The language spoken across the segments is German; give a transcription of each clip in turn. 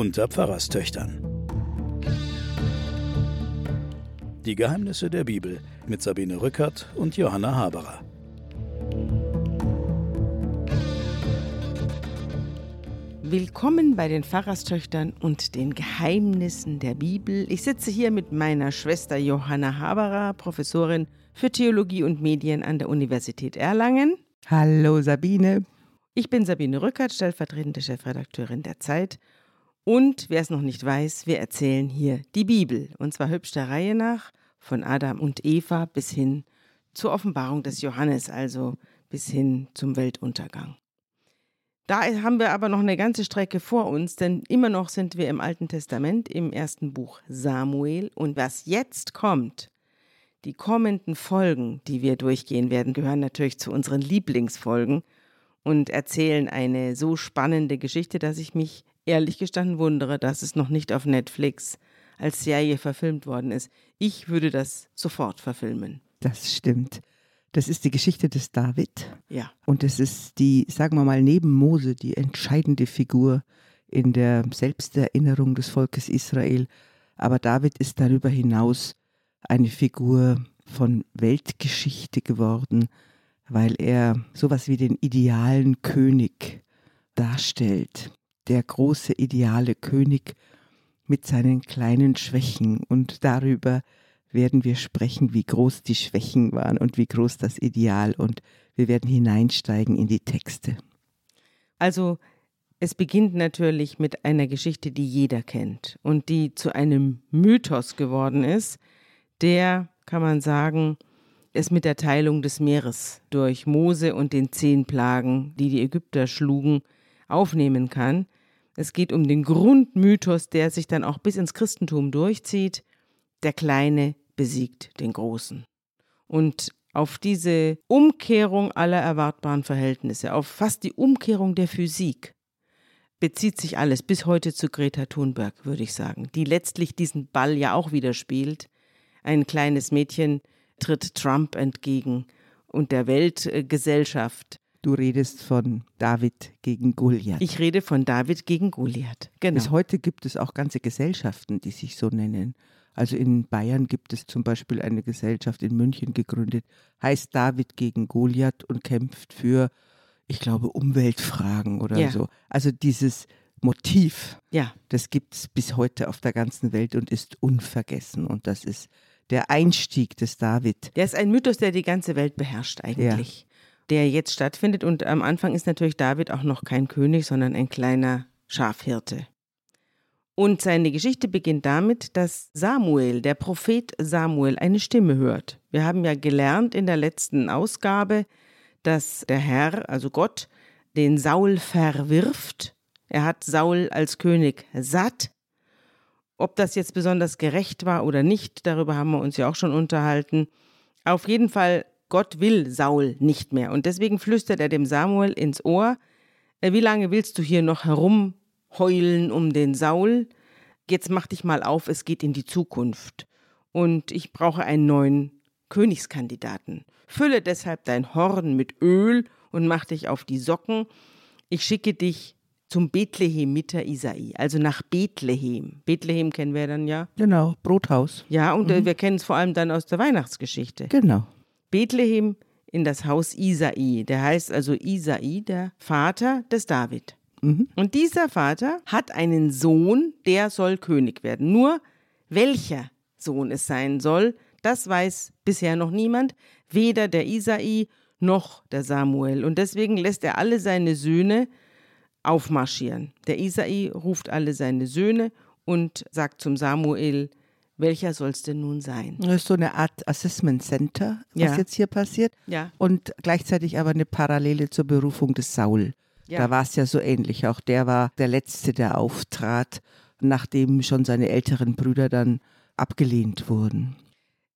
unter Pfarrerstöchtern. Die Geheimnisse der Bibel mit Sabine Rückert und Johanna Haberer. Willkommen bei den Pfarrerstöchtern und den Geheimnissen der Bibel. Ich sitze hier mit meiner Schwester Johanna Haberer, Professorin für Theologie und Medien an der Universität Erlangen. Hallo Sabine. Ich bin Sabine Rückert, stellvertretende Chefredakteurin der Zeit. Und wer es noch nicht weiß, wir erzählen hier die Bibel. Und zwar hübsch der Reihe nach, von Adam und Eva bis hin zur Offenbarung des Johannes, also bis hin zum Weltuntergang. Da haben wir aber noch eine ganze Strecke vor uns, denn immer noch sind wir im Alten Testament im ersten Buch Samuel. Und was jetzt kommt, die kommenden Folgen, die wir durchgehen werden, gehören natürlich zu unseren Lieblingsfolgen und erzählen eine so spannende Geschichte, dass ich mich ehrlich gestanden wundere, dass es noch nicht auf Netflix als Serie verfilmt worden ist. Ich würde das sofort verfilmen. Das stimmt. Das ist die Geschichte des David. Ja. Und es ist die, sagen wir mal, neben Mose die entscheidende Figur in der Selbsterinnerung des Volkes Israel. Aber David ist darüber hinaus eine Figur von Weltgeschichte geworden, weil er sowas wie den idealen König darstellt. Der große ideale König mit seinen kleinen Schwächen. Und darüber werden wir sprechen, wie groß die Schwächen waren und wie groß das Ideal. Und wir werden hineinsteigen in die Texte. Also es beginnt natürlich mit einer Geschichte, die jeder kennt und die zu einem Mythos geworden ist, der, kann man sagen, es mit der Teilung des Meeres durch Mose und den zehn Plagen, die die Ägypter schlugen, aufnehmen kann. Es geht um den Grundmythos, der sich dann auch bis ins Christentum durchzieht. Der Kleine besiegt den Großen. Und auf diese Umkehrung aller erwartbaren Verhältnisse, auf fast die Umkehrung der Physik, bezieht sich alles bis heute zu Greta Thunberg, würde ich sagen, die letztlich diesen Ball ja auch wieder spielt. Ein kleines Mädchen tritt Trump entgegen und der Weltgesellschaft. Du redest von David gegen Goliath. Ich rede von David gegen Goliath. Genau. Bis heute gibt es auch ganze Gesellschaften, die sich so nennen. Also in Bayern gibt es zum Beispiel eine Gesellschaft in München gegründet, heißt David gegen Goliath und kämpft für, ich glaube, Umweltfragen oder Ja. so. Also dieses Motiv, ja, das gibt es bis heute auf der ganzen Welt und ist unvergessen. Und das ist der Einstieg des David. der ist ein Mythos, der die ganze Welt beherrscht eigentlich. Der jetzt stattfindet und am Anfang ist natürlich David auch noch kein König, sondern ein kleiner Schafhirte. Und seine Geschichte beginnt damit, dass Samuel, der Prophet Samuel, eine Stimme hört. Wir haben ja gelernt in der letzten Ausgabe, dass der Herr, also Gott, den Saul verwirft. Er hat Saul als König satt. Ob das jetzt besonders gerecht war oder nicht, darüber haben wir uns ja auch schon unterhalten. Auf jeden Fall, Gott will Saul nicht mehr. Und deswegen flüstert er dem Samuel ins Ohr, "Äh, wie lange willst du hier noch herumheulen um den Saul? Jetzt mach dich mal auf, es geht in die Zukunft. Und ich brauche einen neuen Königskandidaten. Fülle deshalb dein Horn mit Öl und mach dich auf die Socken. Ich schicke dich zum Bethlehemiter Isai, also nach Bethlehem. Bethlehem kennen wir dann ja. Genau, Brothaus. Ja, und äh, wir kennen es vor allem dann aus der Weihnachtsgeschichte. Genau. Bethlehem in das Haus Isai. Der heißt also Isai, der Vater des David. Und dieser Vater hat einen Sohn, der soll König werden. Nur welcher Sohn es sein soll, das weiß bisher noch niemand, weder der Isai noch der Samuel. Und deswegen lässt er alle seine Söhne aufmarschieren. Der Isai ruft alle seine Söhne und sagt zum Samuel, welcher soll es denn nun sein? Das ist so eine Art Assessment Center, was Ja. jetzt hier passiert. Ja. Und gleichzeitig aber eine Parallele zur Berufung des Saul. Ja. Da war es ja so ähnlich. Auch der war der Letzte, der auftrat, nachdem schon seine älteren Brüder dann abgelehnt wurden.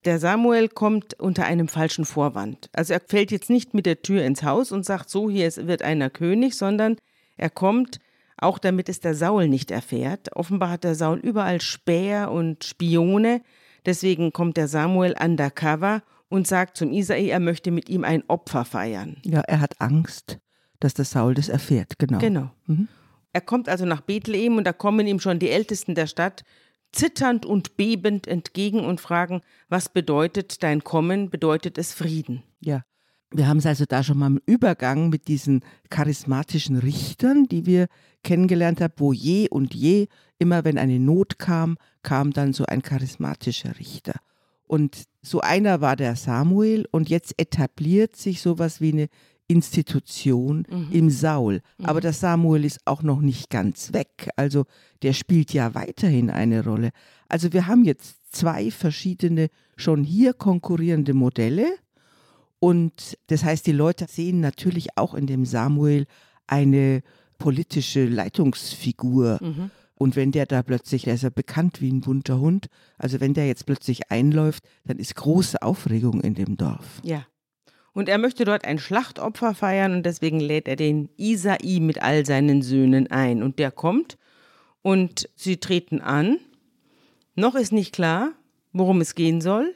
Der Samuel kommt unter einem falschen Vorwand. Also er fällt jetzt nicht mit der Tür ins Haus und sagt, so, hier wird einer König, sondern er kommt, auch damit es der Saul nicht erfährt. Offenbar hat der Saul überall Späher und Spione. Deswegen kommt der Samuel undercover und sagt zum Isai, er möchte mit ihm ein Opfer feiern. Ja, er hat Angst, dass der Saul das erfährt, genau. Genau. Er kommt also nach Bethlehem und da kommen ihm schon die Ältesten der Stadt zitternd und bebend entgegen und fragen, was bedeutet dein Kommen? Bedeutet es Frieden? Ja. Wir haben es also da schon mal im Übergang mit diesen charismatischen Richtern, die wir kennengelernt haben, wo je und je, immer wenn eine Not kam, kam dann so ein charismatischer Richter. Und so einer war der Samuel und jetzt etabliert sich sowas wie eine Institution mhm. im Saul. Mhm. Aber der Samuel ist auch noch nicht ganz weg. Also der spielt ja weiterhin eine Rolle. Also wir haben jetzt zwei verschiedene, schon hier konkurrierende Modelle. Und das heißt, die Leute sehen natürlich auch in dem Samuel eine politische Leitungsfigur. Mhm. Und wenn der da plötzlich, der ist ja bekannt wie ein bunter Hund, also wenn der jetzt plötzlich einläuft, dann ist große Aufregung in dem Dorf. Ja. Und er möchte dort ein Schlachtopfer feiern und deswegen lädt er den Isai mit all seinen Söhnen ein. Und der kommt und sie treten an. Noch ist nicht klar, worum es gehen soll.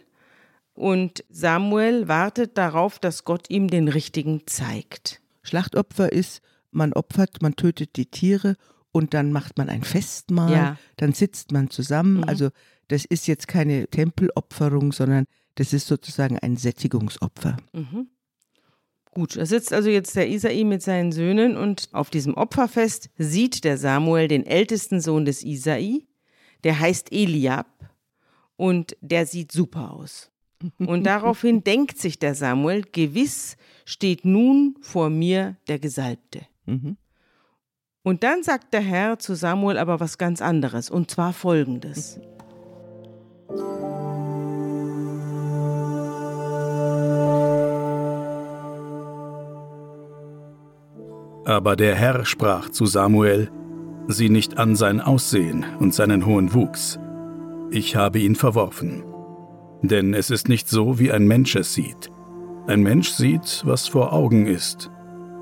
Und Samuel wartet darauf, dass Gott ihm den richtigen zeigt. Schlachtopfer ist, man opfert, man tötet die Tiere und dann macht man ein Festmahl, ja. dann sitzt man zusammen. Mhm. Also das ist jetzt keine Tempelopferung, sondern das ist sozusagen ein Sättigungsopfer. Mhm. Gut, da sitzt also jetzt der Isai mit seinen Söhnen und auf diesem Opferfest sieht der Samuel den ältesten Sohn des Isai, der heißt Eliab und der sieht super aus. Und daraufhin denkt sich der Samuel, gewiss steht nun vor mir der Gesalbte. Mhm. Und dann sagt der Herr zu Samuel aber was ganz anderes, und zwar folgendes. Aber der Herr sprach zu Samuel, sieh nicht an sein Aussehen und seinen hohen Wuchs. Ich habe ihn verworfen. Denn es ist nicht so, wie ein Mensch es sieht. Ein Mensch sieht, was vor Augen ist.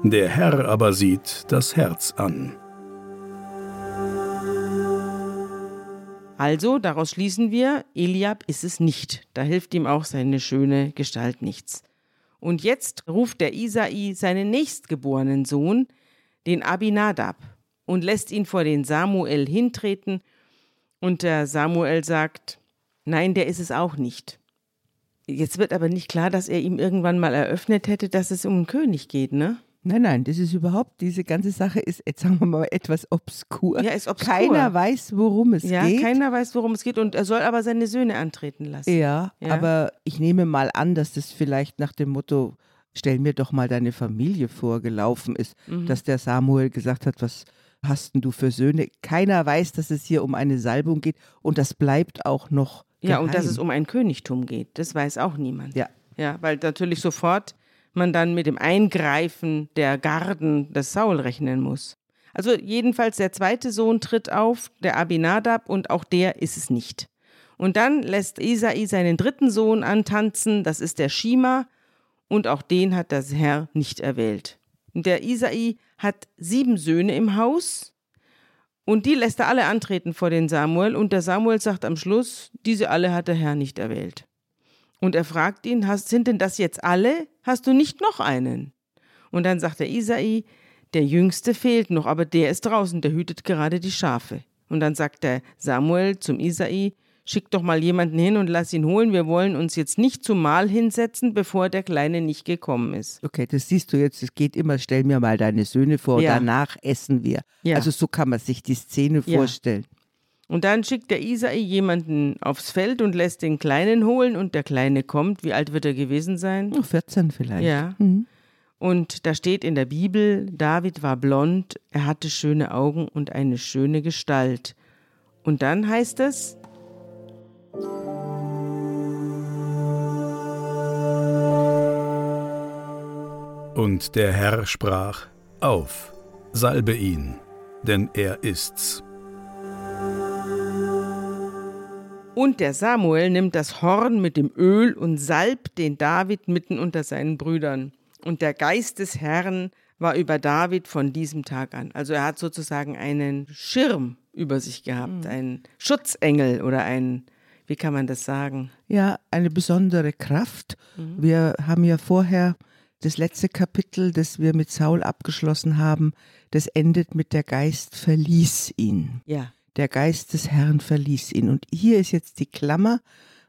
Der Herr aber sieht das Herz an. Also, daraus schließen wir, Eliab ist es nicht. Da hilft ihm auch seine schöne Gestalt nichts. Und jetzt ruft der Isai seinen nächstgeborenen Sohn, den Abinadab, und lässt ihn vor den Samuel hintreten. Und der Samuel sagt, nein, der ist es auch nicht. Jetzt wird aber nicht klar, dass er ihm irgendwann mal eröffnet hätte, dass es um einen König geht, ne? Nein, nein, das ist überhaupt, diese ganze Sache ist, jetzt sagen wir mal, etwas obskur. Ja, ist obskur. Keiner weiß, worum es ja, geht. Ja, keiner weiß, worum es geht und er soll aber seine Söhne antreten lassen. Ja, ja, aber ich nehme mal an, dass das vielleicht nach dem Motto, stell mir doch mal deine Familie vor, gelaufen ist, mhm. dass der Samuel gesagt hat, was hast denn du für Söhne? Keiner weiß, dass es hier um eine Salbung geht und das bleibt auch noch Geheim. Ja, und dass es um ein Königtum geht, das weiß auch niemand. Ja. Ja, weil natürlich sofort man dann mit dem Eingreifen der Garden des Saul rechnen muss. Also jedenfalls der zweite Sohn tritt auf, der Abinadab, und auch der ist es nicht. Und dann lässt Isai seinen dritten Sohn antanzen, das ist der Shima, und auch den hat das Herr nicht erwählt. Und der Isai hat sieben Söhne im Haus, und die lässt er alle antreten vor den Samuel, und der Samuel sagt am Schluss, diese alle hat der Herr nicht erwählt. Und er fragt ihn, hast, sind denn das jetzt alle? Hast du nicht noch einen? Und dann sagt der Isai, der Jüngste fehlt noch, aber der ist draußen, der hütet gerade die Schafe. Und dann sagt der Samuel zum Isai, schick doch mal jemanden hin und lass ihn holen. Wir wollen uns jetzt nicht zum Mahl hinsetzen, bevor der Kleine nicht gekommen ist. Okay, das siehst du jetzt, es geht immer, stell mir mal deine Söhne vor, ja. danach essen wir. Ja. Also so kann man sich die Szene ja. vorstellen. Und dann schickt der Isai jemanden aufs Feld und lässt den Kleinen holen und der Kleine kommt. Wie alt wird er gewesen sein? 14 vielleicht. Ja. Mhm. Und da steht in der Bibel, David war blond, er hatte schöne Augen und eine schöne Gestalt. Und dann heißt es, Und der Herr sprach, Auf, salbe ihn, denn er ist's. Und der Samuel nimmt das Horn mit dem Öl und salbt den David mitten unter seinen Brüdern. Und der Geist des Herrn war über David von diesem Tag an. Also er hat sozusagen einen Schirm über sich gehabt, mhm. einen Schutzengel oder ein, wie kann man das sagen? Ja, eine besondere Kraft. Mhm. Wir haben ja vorher Das letzte Kapitel, das wir mit Saul abgeschlossen haben, das endet mit der Geist verließ ihn. Ja. Der Geist des Herrn verließ ihn. Und hier ist jetzt die Klammer.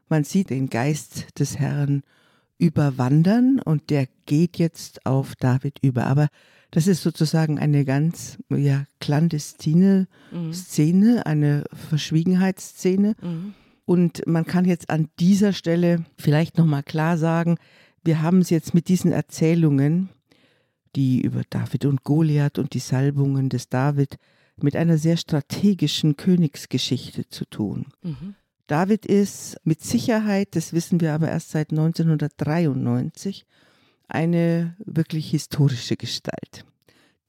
Man sieht den Geist des Herrn überwandern und der geht jetzt auf David über. Aber das ist sozusagen eine ganz ja, clandestine mhm. Szene, eine Verschwiegenheitsszene. Mhm. Und man kann jetzt an dieser Stelle vielleicht nochmal klar sagen, wir haben es jetzt mit diesen Erzählungen, die über David und Goliath und die Salbungen des David, mit einer sehr strategischen Königsgeschichte zu tun. Mhm. David ist mit Sicherheit, das wissen wir aber erst seit 1993, eine wirklich historische Gestalt,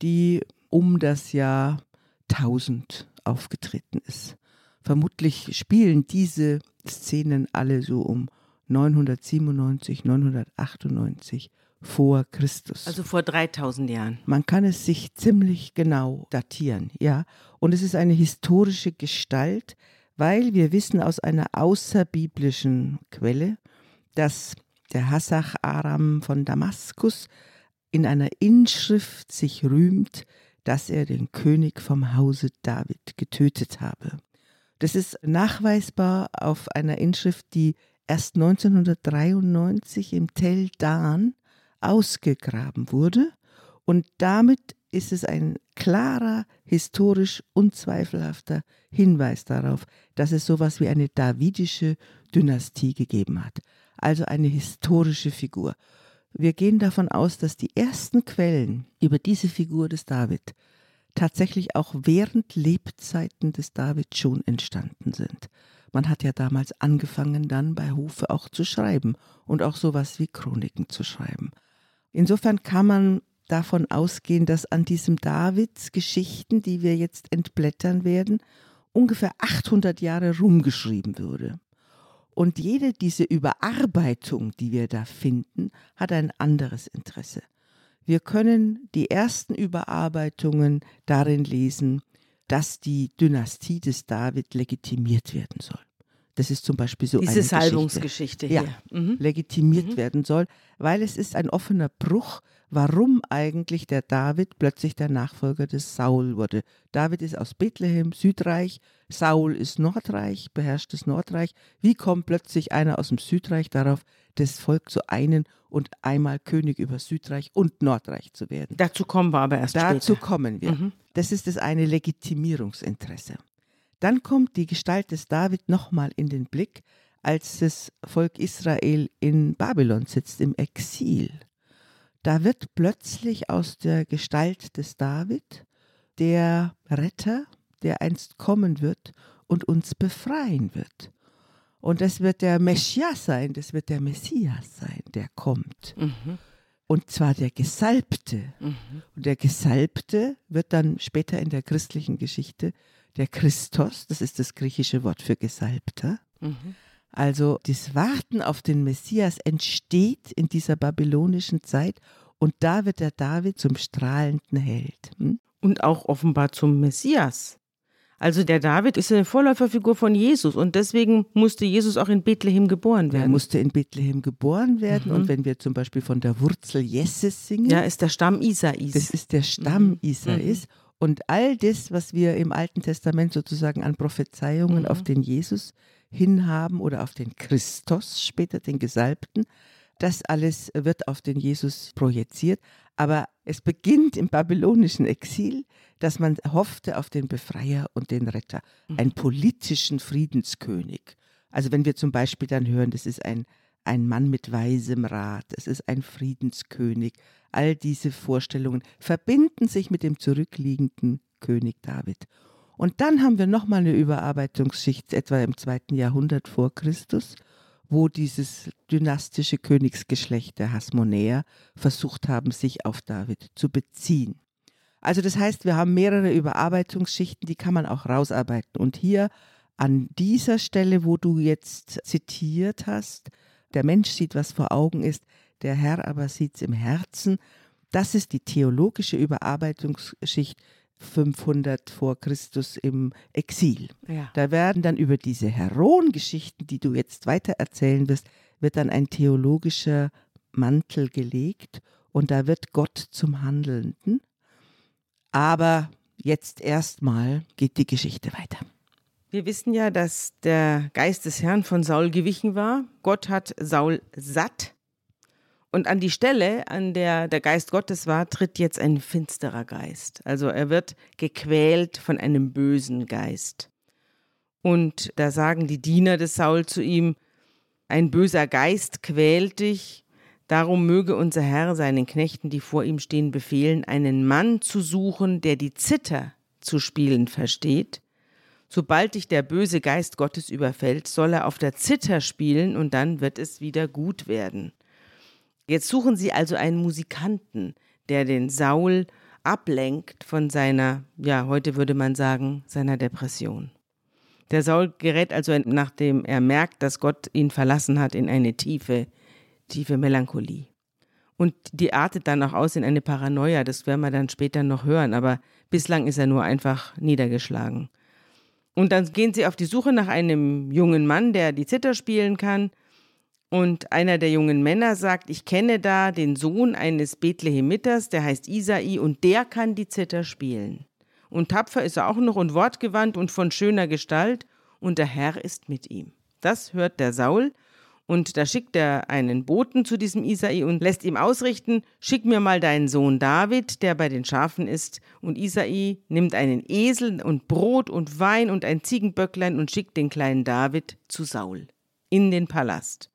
die um das Jahr 1000 aufgetreten ist. Vermutlich spielen diese Szenen alle so um 997, 998 vor Christus. Also vor 3000 Jahren. Man kann es sich ziemlich genau datieren, ja. Und es ist eine historische Gestalt, weil wir wissen aus einer außerbiblischen Quelle, dass der Hassach Aram von Damaskus in einer Inschrift sich rühmt, dass er den König vom Hause David getötet habe. Das ist nachweisbar auf einer Inschrift, die erst 1993 im Tel Dan ausgegraben wurde und damit ist es ein klarer, historisch unzweifelhafter Hinweis darauf, dass es sowas wie eine davidische Dynastie gegeben hat also eine historische Figur. Wir gehen davon aus, dass die ersten Quellen über diese Figur des David tatsächlich auch während Lebzeiten des David schon entstanden sind. Man hat ja damals angefangen, dann bei Hofe auch zu schreiben und auch sowas wie Chroniken zu schreiben. Insofern kann man davon ausgehen, dass an diesem Davids Geschichten, die wir jetzt entblättern werden, ungefähr 800 Jahre rumgeschrieben würde. Und jede diese Überarbeitung, die wir da finden, hat ein anderes Interesse. Wir können die ersten Überarbeitungen darin lesen, dass die Dynastie des David legitimiert werden soll. Das ist zum Beispiel so Diese eine Salbungsgeschichte hier. Ja, mhm. legitimiert mhm. werden soll, weil es ist ein offener Bruch, warum eigentlich der David plötzlich der Nachfolger des Saul wurde. David ist aus Bethlehem, Südreich, Saul ist Nordreich, beherrscht das Nordreich. Wie kommt plötzlich einer aus dem Südreich darauf, das Volk zu einen und einmal König über Südreich und Nordreich zu werden? Dazu kommen wir aber erst Dazu später. kommen wir. Mhm. Das ist das eine Legitimierungsinteresse. Dann kommt die Gestalt des David nochmal in den Blick, als das Volk Israel in Babylon sitzt, im Exil. Da wird plötzlich aus der Gestalt des David der Retter, der einst kommen wird und uns befreien wird. Und das wird der Messias sein, das wird der Messias sein, der kommt. Mhm. Und zwar der Gesalbte. Mhm. Und der Gesalbte wird dann später in der christlichen Geschichte der Christos, das ist das griechische Wort für Gesalbter. Mhm. Also das Warten auf den Messias entsteht in dieser babylonischen Zeit und da wird der David zum strahlenden Held. Hm? Und auch offenbar zum Messias. Also der David ist eine Vorläuferfigur von Jesus und deswegen musste Jesus auch in Bethlehem geboren werden. Er musste in Bethlehem geboren werden mhm. und wenn wir zum Beispiel von der Wurzel Jesses singen. Ja, ist der Stamm Isais. Das ist der Stamm mhm. Isais. Mhm. Und all das, was wir im Alten Testament sozusagen an Prophezeiungen mhm. auf den Jesus hinhaben oder auf den Christus, später den Gesalbten, das alles wird auf den Jesus projiziert. Aber es beginnt im babylonischen Exil, dass man hoffte auf den Befreier und den Retter, mhm. einen politischen Friedenskönig. Also wenn wir zum Beispiel dann hören, das ist ein, ein Mann mit weisem Rat, es ist ein Friedenskönig, all diese Vorstellungen verbinden sich mit dem zurückliegenden König David. Und dann haben wir nochmal eine Überarbeitungsschicht, etwa im zweiten Jahrhundert vor Christus, wo dieses dynastische Königsgeschlecht der Hasmonäer versucht haben, sich auf David zu beziehen. Also das heißt, wir haben mehrere Überarbeitungsschichten, die kann man auch rausarbeiten. Und hier an dieser Stelle, wo du jetzt zitiert hast, der Mensch sieht, was vor Augen ist, der Herr aber sieht es im Herzen, das ist die theologische Überarbeitungsschicht 500 vor Christus im Exil. Ja. Da werden dann über diese Heroengeschichten, die du jetzt weiter erzählen wirst, wird dann ein theologischer Mantel gelegt und da wird Gott zum Handelnden. Aber jetzt erstmal geht die Geschichte weiter. Wir wissen ja, dass der Geist des Herrn von Saul gewichen war. Gott hat Saul satt. Und an die Stelle, an der der Geist Gottes war, tritt jetzt ein finsterer Geist. Also er wird gequält von einem bösen Geist. Und da sagen die Diener des Saul zu ihm, ein böser Geist quält dich, darum möge unser Herr seinen Knechten, die vor ihm stehen, befehlen, einen Mann zu suchen, der die Zither zu spielen versteht Sobald dich der böse Geist Gottes überfällt, soll er auf der Zither spielen und dann wird es wieder gut werden. Jetzt suchen sie also einen Musikanten, der den Saul ablenkt von seiner, ja, heute würde man sagen, seiner Depression. Der Saul gerät also, nachdem er merkt, dass Gott ihn verlassen hat, in eine tiefe, tiefe Melancholie. Und die artet dann auch aus in eine Paranoia, das werden wir dann später noch hören, aber bislang ist er nur einfach niedergeschlagen. Und dann gehen sie auf die Suche nach einem jungen Mann, der die Zither spielen kann. Und einer der jungen Männer sagt, ich kenne da den Sohn eines Bethlehemitters, der heißt Isai und der kann die Zither spielen. Und tapfer ist er auch noch und wortgewandt und von schöner Gestalt und der Herr ist mit ihm. Das hört der Saul und da schickt er einen Boten zu diesem Isai und lässt ihm ausrichten, schick mir mal deinen Sohn David, der bei den Schafen ist. Und Isai nimmt einen Esel und Brot und Wein und ein Ziegenböcklein und schickt den kleinen David zu Saul in den Palast.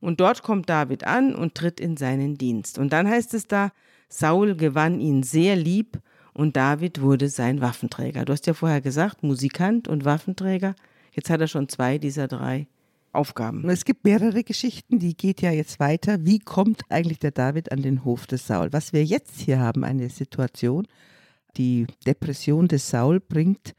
Und dort kommt David an und tritt in seinen Dienst. Und dann heißt es da, Saul gewann ihn sehr lieb und David wurde sein Waffenträger. Du hast ja vorher gesagt, Musikant und Waffenträger. Jetzt hat er schon zwei dieser drei Aufgaben. Es gibt mehrere Geschichten, die geht ja jetzt weiter. Wie kommt eigentlich der David an den Hof des Saul? Was wir jetzt hier haben, eine Situation, die Depression des Saul bringt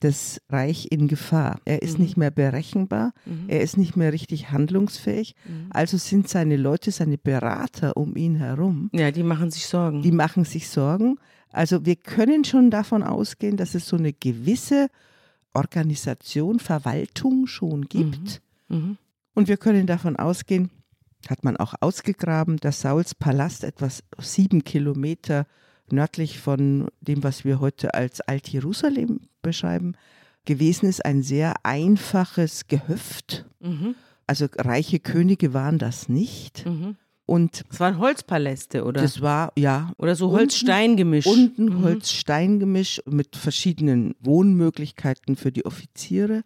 das Reich in Gefahr. Er ist mhm. nicht mehr berechenbar, mhm. er ist nicht mehr richtig handlungsfähig. Mhm. Also sind seine Leute, seine Berater um ihn herum. Ja, die machen sich Sorgen. Die machen sich Sorgen. Also wir können schon davon ausgehen, dass es so eine gewisse Organisation, Verwaltung schon gibt. Mhm. Und wir können davon ausgehen, hat man auch ausgegraben, dass Sauls Palast etwas sieben Kilometer nördlich von dem, was wir heute als Alt-Jerusalem beschreiben, gewesen ist. Ein sehr einfaches Gehöft. Mhm. Also reiche Könige waren das nicht. Mhm. Und es waren Holzpaläste, oder? Das war, ja. Oder so Holz-Stein-Gemisch. Unten mhm. Holz-Stein-Gemisch mit verschiedenen Wohnmöglichkeiten für die Offiziere.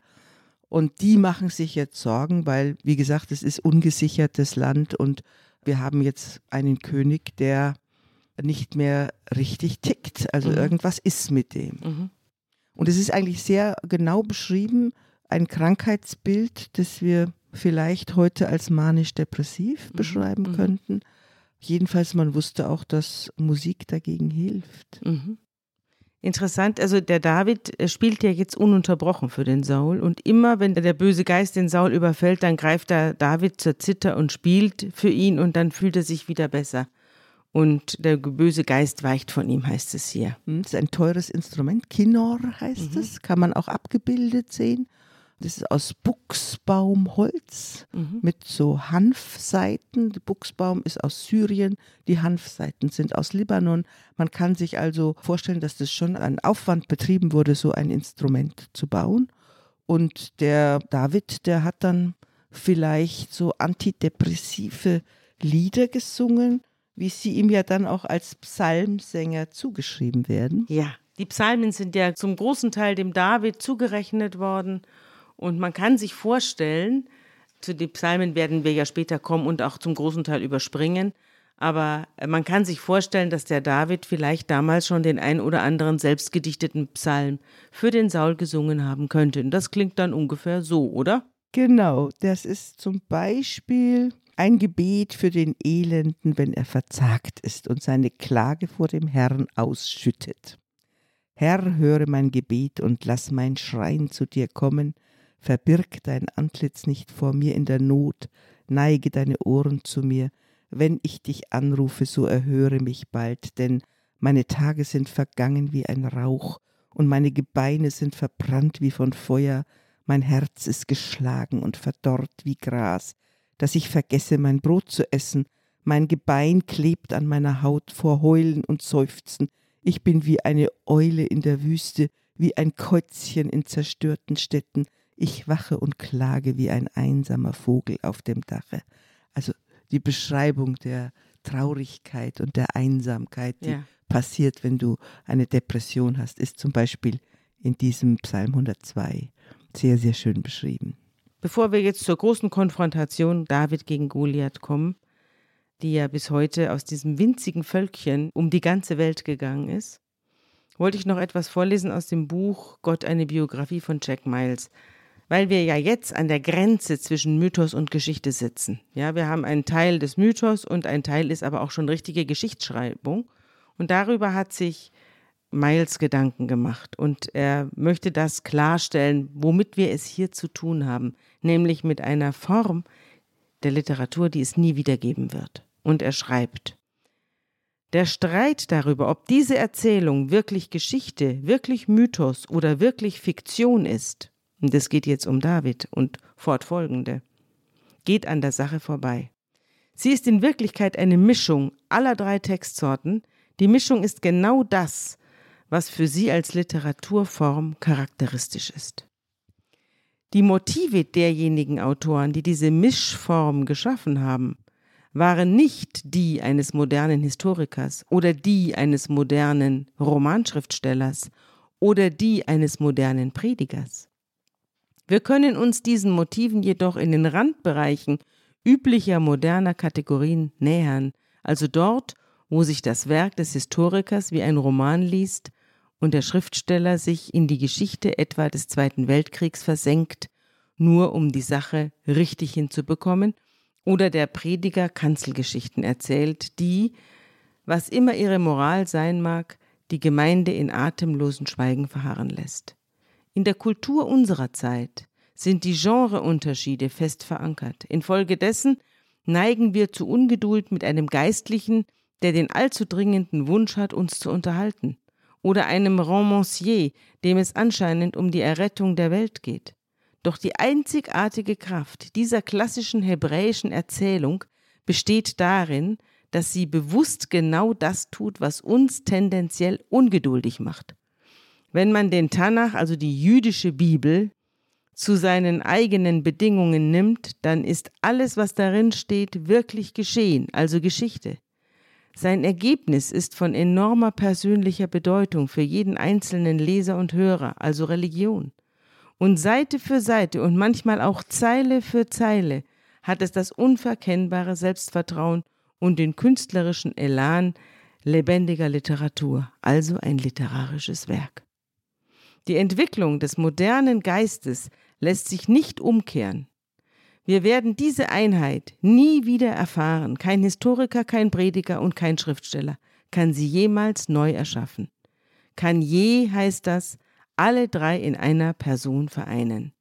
Und die machen sich jetzt Sorgen, weil, wie gesagt, es ist ungesichertes Land und wir haben jetzt einen König, der nicht mehr richtig tickt. Also mhm. irgendwas ist mit dem. Mhm. Und es ist eigentlich sehr genau beschrieben, ein Krankheitsbild, das wir vielleicht heute als manisch-depressiv mhm. beschreiben mhm. könnten. Jedenfalls, man wusste auch, dass Musik dagegen hilft. Mhm. Interessant, also der David spielt ja jetzt ununterbrochen für den Saul und immer wenn der böse Geist den Saul überfällt, dann greift der David zur Zither und spielt für ihn und dann fühlt er sich wieder besser. Und der böse Geist weicht von ihm, heißt es hier. Hm, das ist ein teures Instrument, Kinor heißt mhm. es, kann man auch abgebildet sehen. Das ist aus Buchsbaumholz mhm. mit so Hanfseiten. Der Buchsbaum ist aus Syrien, die Hanfseiten sind aus Libanon. Man kann sich also vorstellen, dass das schon ein Aufwand betrieben wurde, so ein Instrument zu bauen. Und der David, der hat dann vielleicht so antidepressive Lieder gesungen, wie sie ihm ja dann auch als Psalmsänger zugeschrieben werden. Ja, die Psalmen sind ja zum großen Teil dem David zugerechnet worden. Und man kann sich vorstellen, zu den Psalmen werden wir ja später kommen und auch zum großen Teil überspringen, aber man kann sich vorstellen, dass der David vielleicht damals schon den ein oder anderen selbstgedichteten Psalm für den Saul gesungen haben könnte. Und das klingt dann ungefähr so, oder? Genau, das ist zum Beispiel ein Gebet für den Elenden, wenn er verzagt ist und seine Klage vor dem Herrn ausschüttet. Herr, höre mein Gebet und lass mein Schreien zu dir kommen, Verbirg dein Antlitz nicht vor mir in der Not, neige deine Ohren zu mir, wenn ich dich anrufe, so erhöre mich bald, denn meine Tage sind vergangen wie ein Rauch, und meine Gebeine sind verbrannt wie von Feuer, mein Herz ist geschlagen und verdorrt wie Gras, dass ich vergesse, mein Brot zu essen, Mein Gebein klebt an meiner Haut vor Heulen und Seufzen. Ich bin wie eine Eule in der Wüste, wie ein Käuzchen in zerstörten Städten. Ich wache und klage wie ein einsamer Vogel auf dem Dache. Also die Beschreibung der Traurigkeit und der Einsamkeit, die ja. passiert, wenn du eine Depression hast, ist zum Beispiel in diesem Psalm 102 sehr, sehr schön beschrieben. Bevor wir jetzt zur großen Konfrontation David gegen Goliath kommen, die ja bis heute aus diesem winzigen Völkchen um die ganze Welt gegangen ist, wollte ich noch etwas vorlesen aus dem Buch Gott eine Biografie von Jack Miles, weil wir ja jetzt an der Grenze zwischen Mythos und Geschichte sitzen. Ja, wir haben einen Teil des Mythos und ein Teil ist aber auch schon richtige Geschichtsschreibung und darüber hat sich Miles Gedanken gemacht und er möchte das klarstellen, womit wir es hier zu tun haben, nämlich mit einer Form der Literatur, die es nie wiedergeben wird. Und er schreibt, der Streit darüber, ob diese Erzählung wirklich Geschichte, wirklich Mythos oder wirklich Fiktion ist, und es geht jetzt um David und fortfolgende, geht an der Sache vorbei. Sie ist in Wirklichkeit eine Mischung aller drei Textsorten. Die Mischung ist genau das, was für sie als Literaturform charakteristisch ist. Die Motive derjenigen Autoren, die diese Mischform geschaffen haben, waren nicht die eines modernen Historikers oder die eines modernen Romanschriftstellers oder die eines modernen Predigers. Wir können uns diesen Motiven jedoch in den Randbereichen üblicher moderner Kategorien nähern, also dort, wo sich das Werk des Historikers wie ein Roman liest und der Schriftsteller sich in die Geschichte etwa des Zweiten Weltkriegs versenkt, nur um die Sache richtig hinzubekommen, oder der Prediger Kanzelgeschichten erzählt, die, was immer ihre Moral sein mag, die Gemeinde in atemlosen Schweigen verharren lässt. In der Kultur unserer Zeit sind die Genreunterschiede fest verankert. Infolgedessen neigen wir zu Ungeduld mit einem Geistlichen, der den allzu dringenden Wunsch hat, uns zu unterhalten oder einem Romancier, dem es anscheinend um die Errettung der Welt geht. Doch die einzigartige Kraft dieser klassischen hebräischen Erzählung besteht darin, dass sie bewusst genau das tut, was uns tendenziell ungeduldig macht. Wenn man den Tanach, also die jüdische Bibel, zu seinen eigenen Bedingungen nimmt, dann ist alles, was darin steht, wirklich geschehen, also Geschichte. Sein Ergebnis ist von enormer persönlicher Bedeutung für jeden einzelnen Leser und Hörer, also Religion. Und Seite für Seite und manchmal auch Zeile für Zeile hat es das unverkennbare Selbstvertrauen und den künstlerischen Elan lebendiger Literatur, also ein literarisches Werk. Die Entwicklung des modernen Geistes lässt sich nicht umkehren. Wir werden diese Einheit nie wieder erfahren. Kein Historiker, kein Prediger und kein Schriftsteller kann sie jemals neu erschaffen. Kann je, heißt das, alle drei in einer Person vereinen.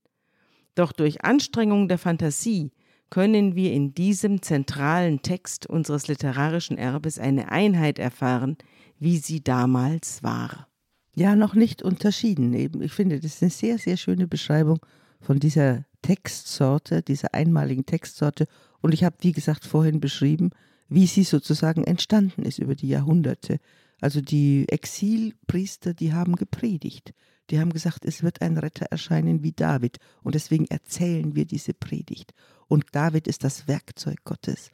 Doch durch Anstrengung der Fantasie können wir in diesem zentralen Text unseres literarischen Erbes eine Einheit erfahren, wie sie damals war. Ja, noch nicht unterschieden. Ich finde, das ist eine sehr, sehr schöne Beschreibung von dieser Textsorte, dieser einmaligen Textsorte. Und ich habe, wie gesagt, vorhin beschrieben, wie sie sozusagen entstanden ist über die Jahrhunderte. Also die Exilpriester, die haben gepredigt. Die haben gesagt, es wird ein Retter erscheinen wie David. Und deswegen erzählen wir diese Predigt. Und David ist das Werkzeug Gottes.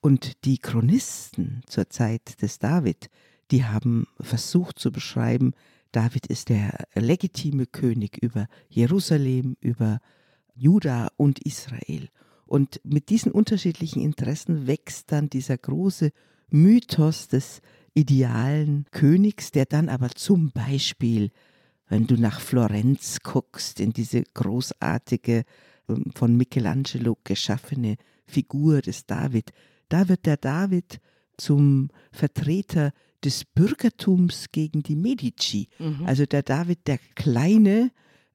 Und die Chronisten zur Zeit des David, die haben versucht zu beschreiben, David ist der legitime König über Jerusalem, über Juda und Israel. Und mit diesen unterschiedlichen Interessen wächst dann dieser große Mythos des idealen Königs, der dann aber zum Beispiel, wenn du nach Florenz guckst, in diese großartige, ähm, von Michelangelo geschaffene Figur des David, da wird der David zum Vertreter des Bürgertums gegen die Medici. Mhm. Also der David, der Kleine.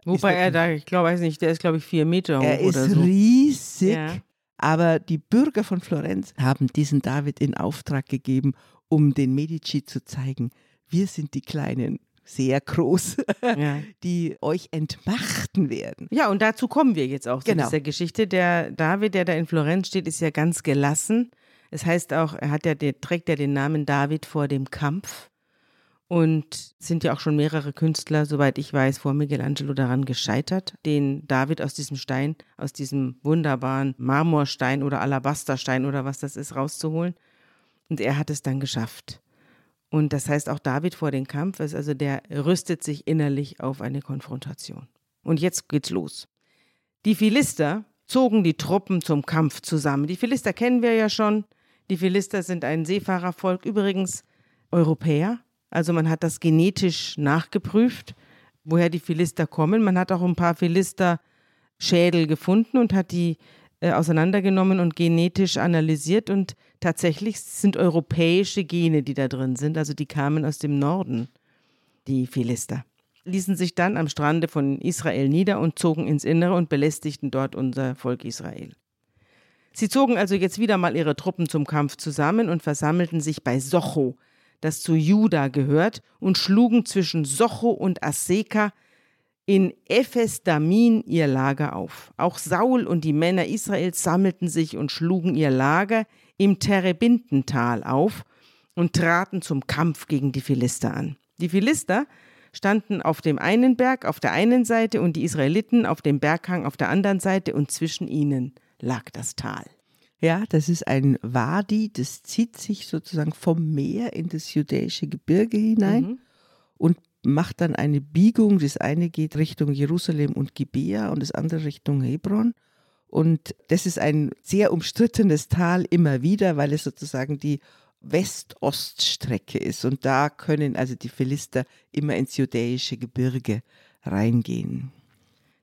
Wobei er da, ich glaube, weiß nicht, der ist, glaube ich, vier Meter hoch. Er ist so. riesig. Ja. Aber die Bürger von Florenz haben diesen David in Auftrag gegeben, um den Medici zu zeigen, wir sind die Kleinen, sehr groß, ja. die euch entmachten werden. Ja, und dazu kommen wir jetzt auch genau. zu dieser Geschichte. Der David, der da in Florenz steht, ist ja ganz gelassen Es heißt auch, er hat ja, der, trägt ja den Namen David vor dem Kampf. Und sind ja auch schon mehrere Künstler, soweit ich weiß, vor Michelangelo daran gescheitert, den David aus diesem Stein, aus diesem wunderbaren Marmorstein oder Alabasterstein oder was das ist, rauszuholen. Und er hat es dann geschafft. Und das heißt auch David vor dem Kampf ist also der rüstet sich innerlich auf eine Konfrontation. Und jetzt geht's los. Die Philister zogen die Truppen zum Kampf zusammen. Die Philister kennen wir ja schon. Die Philister sind ein Seefahrervolk, übrigens Europäer. Also man hat das genetisch nachgeprüft, woher die Philister kommen. Man hat auch ein paar Philister-Schädel gefunden und hat die äh, auseinandergenommen und genetisch analysiert. Und tatsächlich sind europäische Gene, die da drin sind. Also die kamen aus dem Norden, die Philister ließen sich dann am Strande von Israel nieder und zogen ins Innere und belästigten dort unser Volk Israel. Sie zogen also jetzt wieder mal ihre Truppen zum Kampf zusammen und versammelten sich bei Socho, das zu Juda gehört, und schlugen zwischen Socho und Aseka in Ephes Damin ihr Lager auf. Auch Saul und die Männer Israels sammelten sich und schlugen ihr Lager im Terebintental auf und traten zum Kampf gegen die Philister an. Die Philister standen auf dem einen Berg auf der einen Seite und die Israeliten auf dem Berghang auf der anderen Seite und zwischen ihnen lag das Tal. Ja, das ist ein Wadi, das zieht sich sozusagen vom Meer in das jüdische Gebirge hinein mhm. und macht dann eine Biegung. Das eine geht Richtung Jerusalem und Gibea und das andere Richtung Hebron. Und das ist ein sehr umstrittenes Tal immer wieder, weil es sozusagen die West-Ost-Strecke ist. Und da können also die Philister immer ins judäische Gebirge reingehen.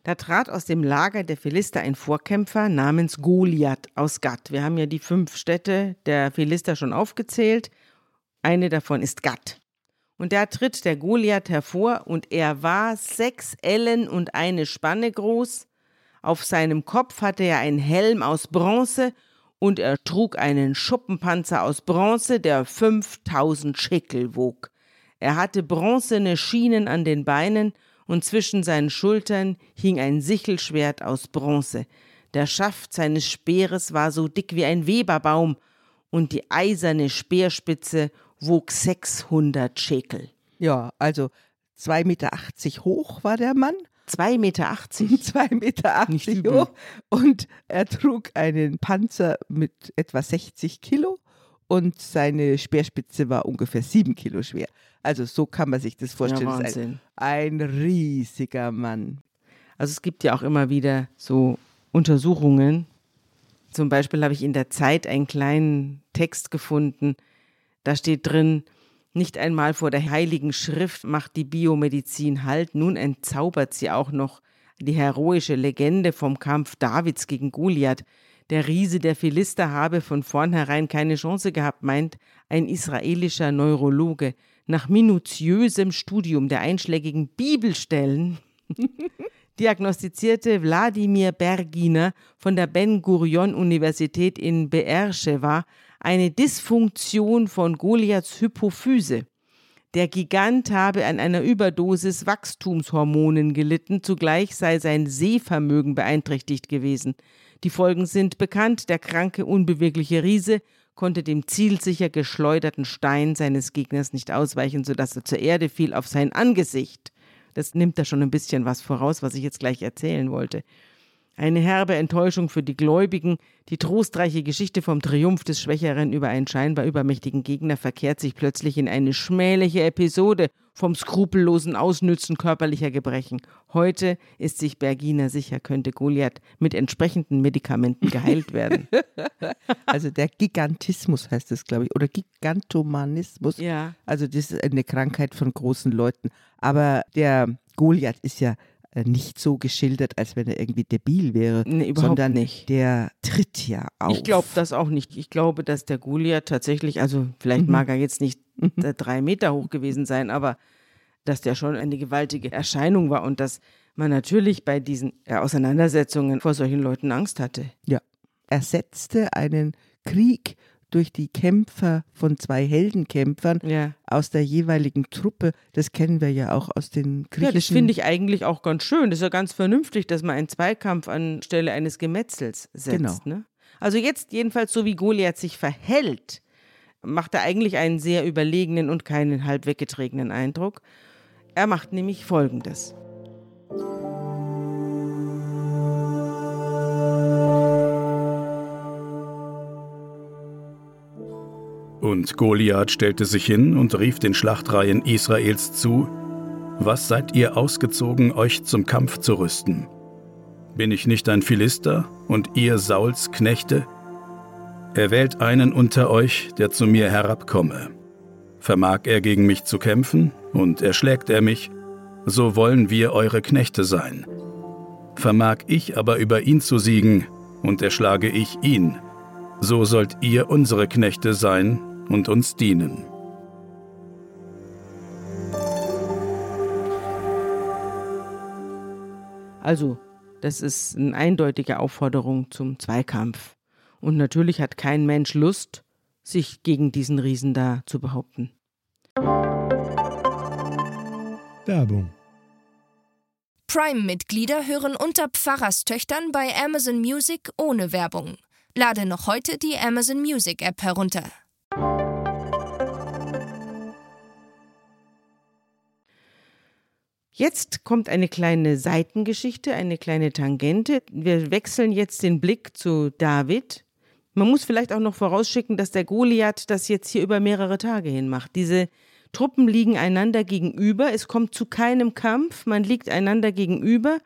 Da trat aus dem Lager der Philister ein Vorkämpfer namens Goliath aus Gad. Wir haben ja die fünf Städte der Philister schon aufgezählt. Eine davon ist Gad. Und da tritt der Goliath hervor und er war sechs Ellen und eine Spanne groß. Auf seinem Kopf hatte er einen Helm aus Bronze und er trug einen Schuppenpanzer aus Bronze, der 5000 Schickel wog. Er hatte bronzene Schienen an den Beinen und zwischen seinen Schultern hing ein Sichelschwert aus Bronze. Der Schaft seines Speeres war so dick wie ein Weberbaum und die eiserne Speerspitze wog 600 Schekel. Ja, also 2,80 Meter hoch war der Mann 2,80 Meter. 2,80 Meter hoch. Und er trug einen Panzer mit etwa 60 Kilo und seine Speerspitze war ungefähr 7 Kilo schwer. Also so kann man sich das vorstellen. Ja, Wahnsinn. Ein, ein riesiger Mann. Also es gibt ja auch immer wieder so Untersuchungen. Zum Beispiel habe ich in der Zeit einen kleinen Text gefunden. Da steht drin, nicht einmal vor der heiligen Schrift macht die Biomedizin Halt, nun entzaubert sie auch noch die heroische Legende vom Kampf Davids gegen Goliath. Der Riese der Philister habe von vornherein keine Chance gehabt, meint ein israelischer Neurologe. Nach minutiösem Studium der einschlägigen Bibelstellen diagnostizierte Wladimir Berginer von der Ben-Gurion-Universität in Beersheba eine Dysfunktion von Goliaths Hypophyse. Der Gigant habe an einer Überdosis Wachstumshormonen gelitten, zugleich sei sein Sehvermögen beeinträchtigt gewesen. Die Folgen sind bekannt, der kranke, unbewegliche Riese konnte dem zielsicher geschleuderten Stein seines Gegners nicht ausweichen, sodass er zur Erde fiel auf sein Angesicht. Das nimmt da schon ein bisschen was voraus, was ich jetzt gleich erzählen wollte. Eine herbe Enttäuschung für die Gläubigen, die trostreiche Geschichte vom Triumph des Schwächeren über einen scheinbar übermächtigen Gegner verkehrt sich plötzlich in eine schmähliche Episode vom skrupellosen Ausnützen körperlicher Gebrechen. Heute ist sich Bergina sicher, könnte Goliath mit entsprechenden Medikamenten geheilt werden. Also der Gigantismus heißt es, glaube ich, oder Gigantomanismus. Ja. Also das ist eine Krankheit von großen Leuten. Aber der Goliath ist ja äh, nicht so geschildert, als wenn er irgendwie debil wäre, nee, sondern nicht. der tritt ja auf. Ich glaube das auch nicht. Ich glaube, dass der Goliath tatsächlich, also vielleicht mhm. mag er jetzt nicht mhm. drei Meter hoch gewesen sein, aber dass der schon eine gewaltige Erscheinung war und dass man natürlich bei diesen äh, Auseinandersetzungen vor solchen Leuten Angst hatte. Ja, er setzte einen Krieg durch die Kämpfer von zwei Heldenkämpfern ja. aus der jeweiligen Truppe. Das kennen wir ja auch aus den griechischen. Ja, das finde ich eigentlich auch ganz schön. Das ist ja ganz vernünftig, dass man einen Zweikampf anstelle eines Gemetzels setzt. Genau. Ne? Also jetzt jedenfalls, so wie Goliath sich verhält, macht er eigentlich einen sehr überlegenen und keinen halb weggetretenen Eindruck. Er macht nämlich Folgendes. Und Goliath stellte sich hin und rief den Schlachtreihen Israels zu, Was seid ihr ausgezogen, euch zum Kampf zu rüsten? Bin ich nicht ein Philister und ihr Sauls Knechte? Erwählt einen unter euch, der zu mir herabkomme. Vermag er gegen mich zu kämpfen und erschlägt er mich, so wollen wir eure Knechte sein. Vermag ich aber über ihn zu siegen und erschlage ich ihn, so sollt ihr unsere Knechte sein und uns dienen. Also, das ist eine eindeutige Aufforderung zum Zweikampf. Und natürlich hat kein Mensch Lust, sich gegen diesen Riesen da zu behaupten. Werbung. Prime-Mitglieder hören unter Pfarrerstöchtern bei Amazon Music ohne Werbung. Lade noch heute die Amazon Music App herunter. Jetzt kommt eine kleine Seitengeschichte, eine kleine Tangente. Wir wechseln jetzt den Blick zu David. Man muss vielleicht auch noch vorausschicken, dass der Goliath das jetzt hier über mehrere Tage hin macht. Diese Truppen liegen einander gegenüber, es kommt zu keinem Kampf, man liegt einander gegenüber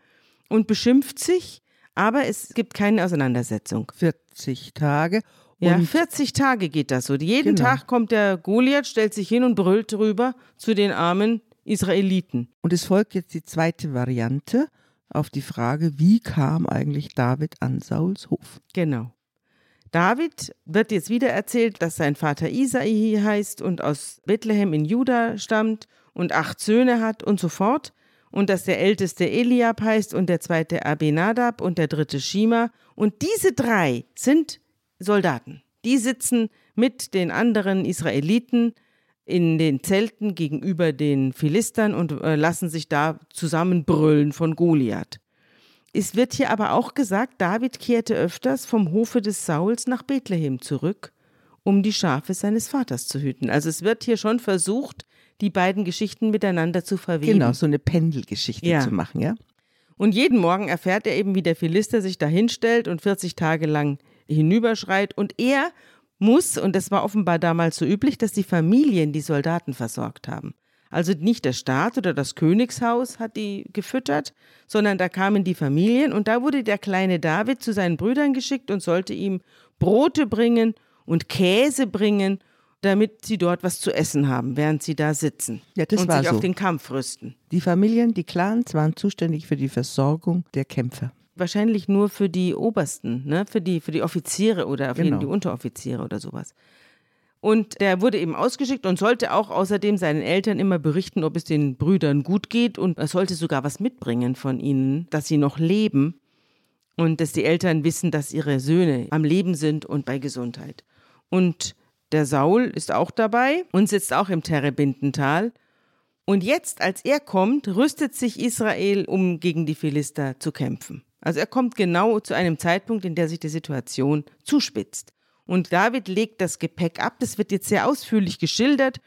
und beschimpft sich, aber es gibt keine Auseinandersetzung. 40 Tage. Ja, 40 Tage geht das so. Jeden genau. Tag kommt der Goliath, stellt sich hin und brüllt drüber zu den armen Israeliten. Und es folgt jetzt die zweite Variante auf die Frage, wie kam eigentlich David an Sauls Hof? Genau. David wird jetzt wieder erzählt, dass sein Vater Isai heißt und aus Bethlehem in Juda stammt und acht Söhne hat und so fort. Und dass der älteste Eliab heißt und der zweite Abinadab und der dritte Shima. Und diese drei sind Soldaten. Die sitzen mit den anderen Israeliten in den Zelten gegenüber den Philistern und äh, lassen sich da zusammenbrüllen von Goliath. Es wird hier aber auch gesagt, David kehrte öfters vom Hofe des Sauls nach Bethlehem zurück, um die Schafe seines Vaters zu hüten. Also es wird hier schon versucht, die beiden Geschichten miteinander zu verweben. Genau, so eine Pendelgeschichte ja. zu machen, ja. Und jeden Morgen erfährt er eben, wie der Philister sich dahinstellt und 40 Tage lang hinüberschreit und er muss, und das war offenbar damals so üblich, dass die Familien die Soldaten versorgt haben. Also nicht der Staat oder das Königshaus hat die gefüttert, sondern da kamen die Familien und da wurde der kleine David zu seinen Brüdern geschickt und sollte ihm Brote bringen und Käse bringen, damit sie dort was zu essen haben, während sie da sitzen ja, und sich so. auf den Kampf rüsten. Die Familien, die Clans waren zuständig für die Versorgung der Kämpfer wahrscheinlich nur für die Obersten, ne? für, die, für die Offiziere oder für genau. die Unteroffiziere oder sowas. Und der wurde eben ausgeschickt und sollte auch außerdem seinen Eltern immer berichten, ob es den Brüdern gut geht und er sollte sogar was mitbringen von ihnen, dass sie noch leben und dass die Eltern wissen, dass ihre Söhne am Leben sind und bei Gesundheit. Und der Saul ist auch dabei und sitzt auch im Terebintental. Und jetzt, als er kommt, rüstet sich Israel, um gegen die Philister zu kämpfen. Also er kommt genau zu einem Zeitpunkt, in der sich die Situation zuspitzt. Und David legt das Gepäck ab. Das wird jetzt sehr ausführlich geschildert.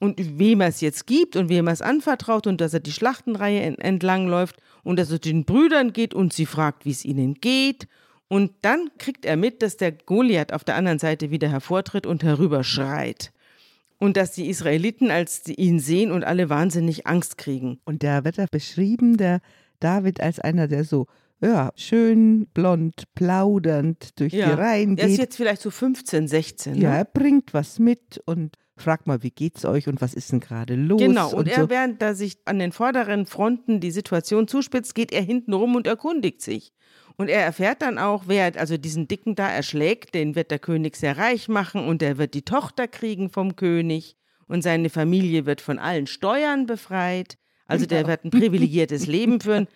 Und wem er es jetzt gibt und wem er es anvertraut und dass er die Schlachtenreihe entlang läuft und dass er den Brüdern geht und sie fragt, wie es ihnen geht. Und dann kriegt er mit, dass der Goliath auf der anderen Seite wieder hervortritt und herüberschreit. Und dass die Israeliten, als sie ihn sehen und alle wahnsinnig Angst kriegen. Und da wird er beschrieben, der David als einer, der so ja, schön blond, plaudernd durch ja. die Reihen geht. Er ist jetzt vielleicht so 15, 16. Ne? Ja, er bringt was mit und fragt mal, wie geht's euch und was ist denn gerade los? Genau, und, und er, so. während da sich an den vorderen Fronten die Situation zuspitzt, geht er hinten rum und erkundigt sich. Und er erfährt dann auch, wer also diesen Dicken da erschlägt, den wird der König sehr reich machen und er wird die Tochter kriegen vom König und seine Familie wird von allen Steuern befreit. Also der wird ein privilegiertes Leben führen.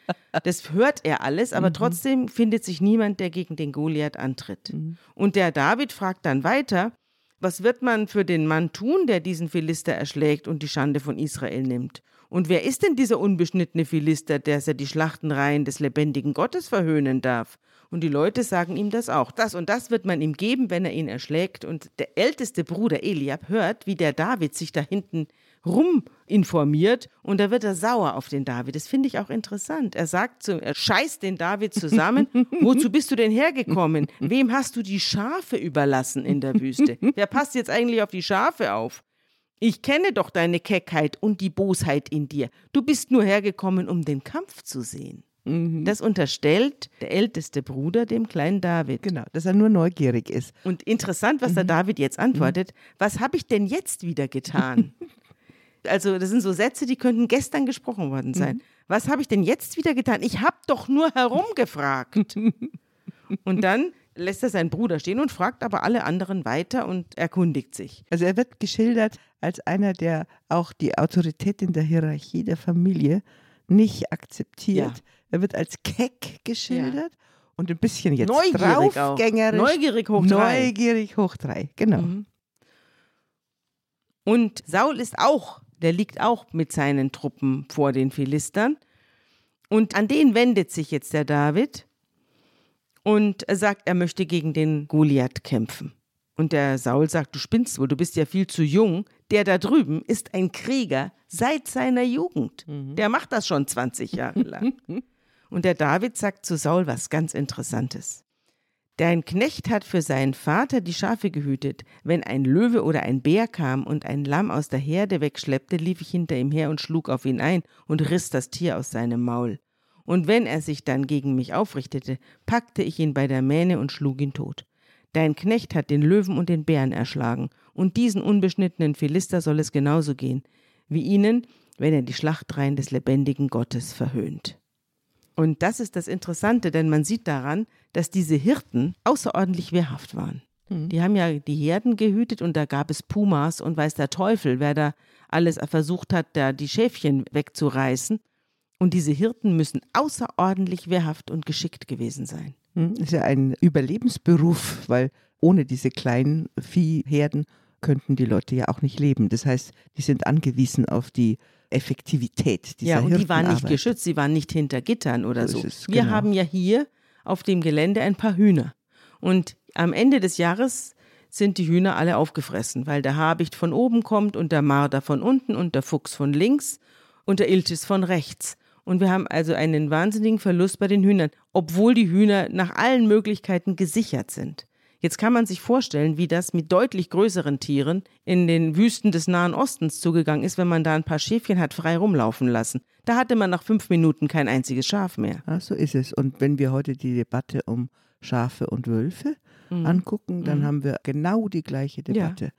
Das hört er alles, aber mhm. trotzdem findet sich niemand, der gegen den Goliath antritt. Mhm. Und der David fragt dann weiter, was wird man für den Mann tun, der diesen Philister erschlägt und die Schande von Israel nimmt? Und wer ist denn dieser unbeschnittene Philister, der er die Schlachtenreihen des lebendigen Gottes verhöhnen darf? Und die Leute sagen ihm das auch. Das und das wird man ihm geben, wenn er ihn erschlägt. Und der älteste Bruder Eliab hört, wie der David sich da hinten rum informiert und da wird er sauer auf den David. Das finde ich auch interessant. Er sagt zu, er scheißt den David zusammen. Wozu bist du denn hergekommen? Wem hast du die Schafe überlassen in der Wüste? Wer passt jetzt eigentlich auf die Schafe auf? Ich kenne doch deine Keckheit und die Bosheit in dir. Du bist nur hergekommen, um den Kampf zu sehen. Mhm. Das unterstellt der älteste Bruder dem kleinen David. Genau, dass er nur neugierig ist. Und interessant, was der David jetzt antwortet. Was habe ich denn jetzt wieder getan? also, das sind so Sätze, die könnten gestern gesprochen worden sein. Was habe ich denn jetzt wieder getan? Ich habe doch nur herumgefragt. und dann lässt er seinen Bruder stehen und fragt aber alle anderen weiter und erkundigt sich. Also er wird geschildert als einer, der auch die Autorität in der Hierarchie der Familie nicht akzeptiert. Ja. Er wird als keck geschildert und ein bisschen jetzt Neugierig auch. draufgängerisch. Neugierig hoch drei. Neugierig hoch drei, genau. Mhm. Und Saul ist auch, der liegt auch mit seinen Truppen vor den Philistern. Und an den wendet sich jetzt der David und sagt, er möchte gegen den Goliath kämpfen. Und der Saul sagt, du spinnst wohl, du bist ja viel zu jung. Der da drüben ist ein Krieger seit seiner Jugend. Der macht das schon 20 Jahre lang. Und der David sagt zu Saul was ganz Interessantes. Dein Knecht hat für seinen Vater die Schafe gehütet. Wenn ein Löwe oder ein Bär kam und ein Lamm aus der Herde wegschleppte, lief ich hinter ihm her und schlug auf ihn ein und riss das Tier aus seinem Maul. Und wenn er sich dann gegen mich aufrichtete, packte ich ihn bei der Mähne und schlug ihn tot. Dein Knecht hat den Löwen und den Bären erschlagen, und diesen unbeschnittenen Philister soll es genauso gehen, wie ihnen, wenn er die Schlachtreihen des lebendigen Gottes verhöhnt. Und das ist das Interessante, denn man sieht daran, dass diese Hirten außerordentlich wehrhaft waren. Die haben ja die Herden gehütet und da gab es Pumas und weiß der Teufel, wer da alles versucht hat, da die Schäfchen wegzureißen. Und diese Hirten müssen außerordentlich wehrhaft und geschickt gewesen sein. Hm, Ist ja ein Überlebensberuf, weil ohne diese kleinen Viehherden könnten die Leute ja auch nicht leben. Das heißt, die sind angewiesen auf die Effektivität dieser Ja, und die waren nicht geschützt, sie waren nicht hinter Gittern oder So so. es, Wir genau. haben ja hier auf dem Gelände ein paar Hühner. Und am Ende des Jahres sind die Hühner alle aufgefressen, weil der Habicht von oben kommt und der Marder von unten und der Fuchs von links und der Iltis von rechts. Und wir haben also einen wahnsinnigen Verlust bei den Hühnern, obwohl die Hühner nach allen Möglichkeiten gesichert sind. Jetzt kann man sich vorstellen, wie das mit deutlich größeren Tieren in den Wüsten des Nahen Ostens zugegangen ist, wenn man da ein paar Schäfchen hat frei rumlaufen lassen. Da hatte man nach fünf Minuten kein einziges Schaf mehr. Ja, so ist es. Und wenn wir heute die Debatte um Schafe und Wölfe angucken, dann haben wir genau die gleiche Mhm. Ja. Debatte.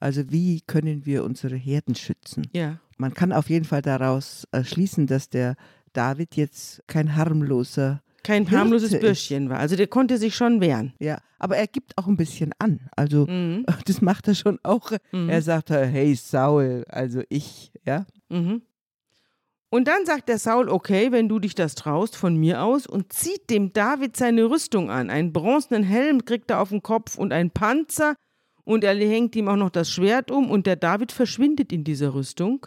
Also wie können wir unsere Herden schützen? Ja. Man kann auf jeden Fall daraus äh, schließen, dass der David jetzt kein harmloser, Kein harmloses ist. Bürschchen war. Also der konnte sich schon wehren. ja, aber er gibt auch ein bisschen an. Also Mhm. das macht er schon auch. Er sagt, äh, hey Saul, also ich, ja. Mhm. Und dann sagt der Saul, okay, wenn du dich das traust, von mir aus, und zieht dem David seine Rüstung an. Einen bronzenen Helm kriegt er auf den Kopf und einen Panzer, und er hängt ihm auch noch das Schwert um, und der David verschwindet in dieser Rüstung.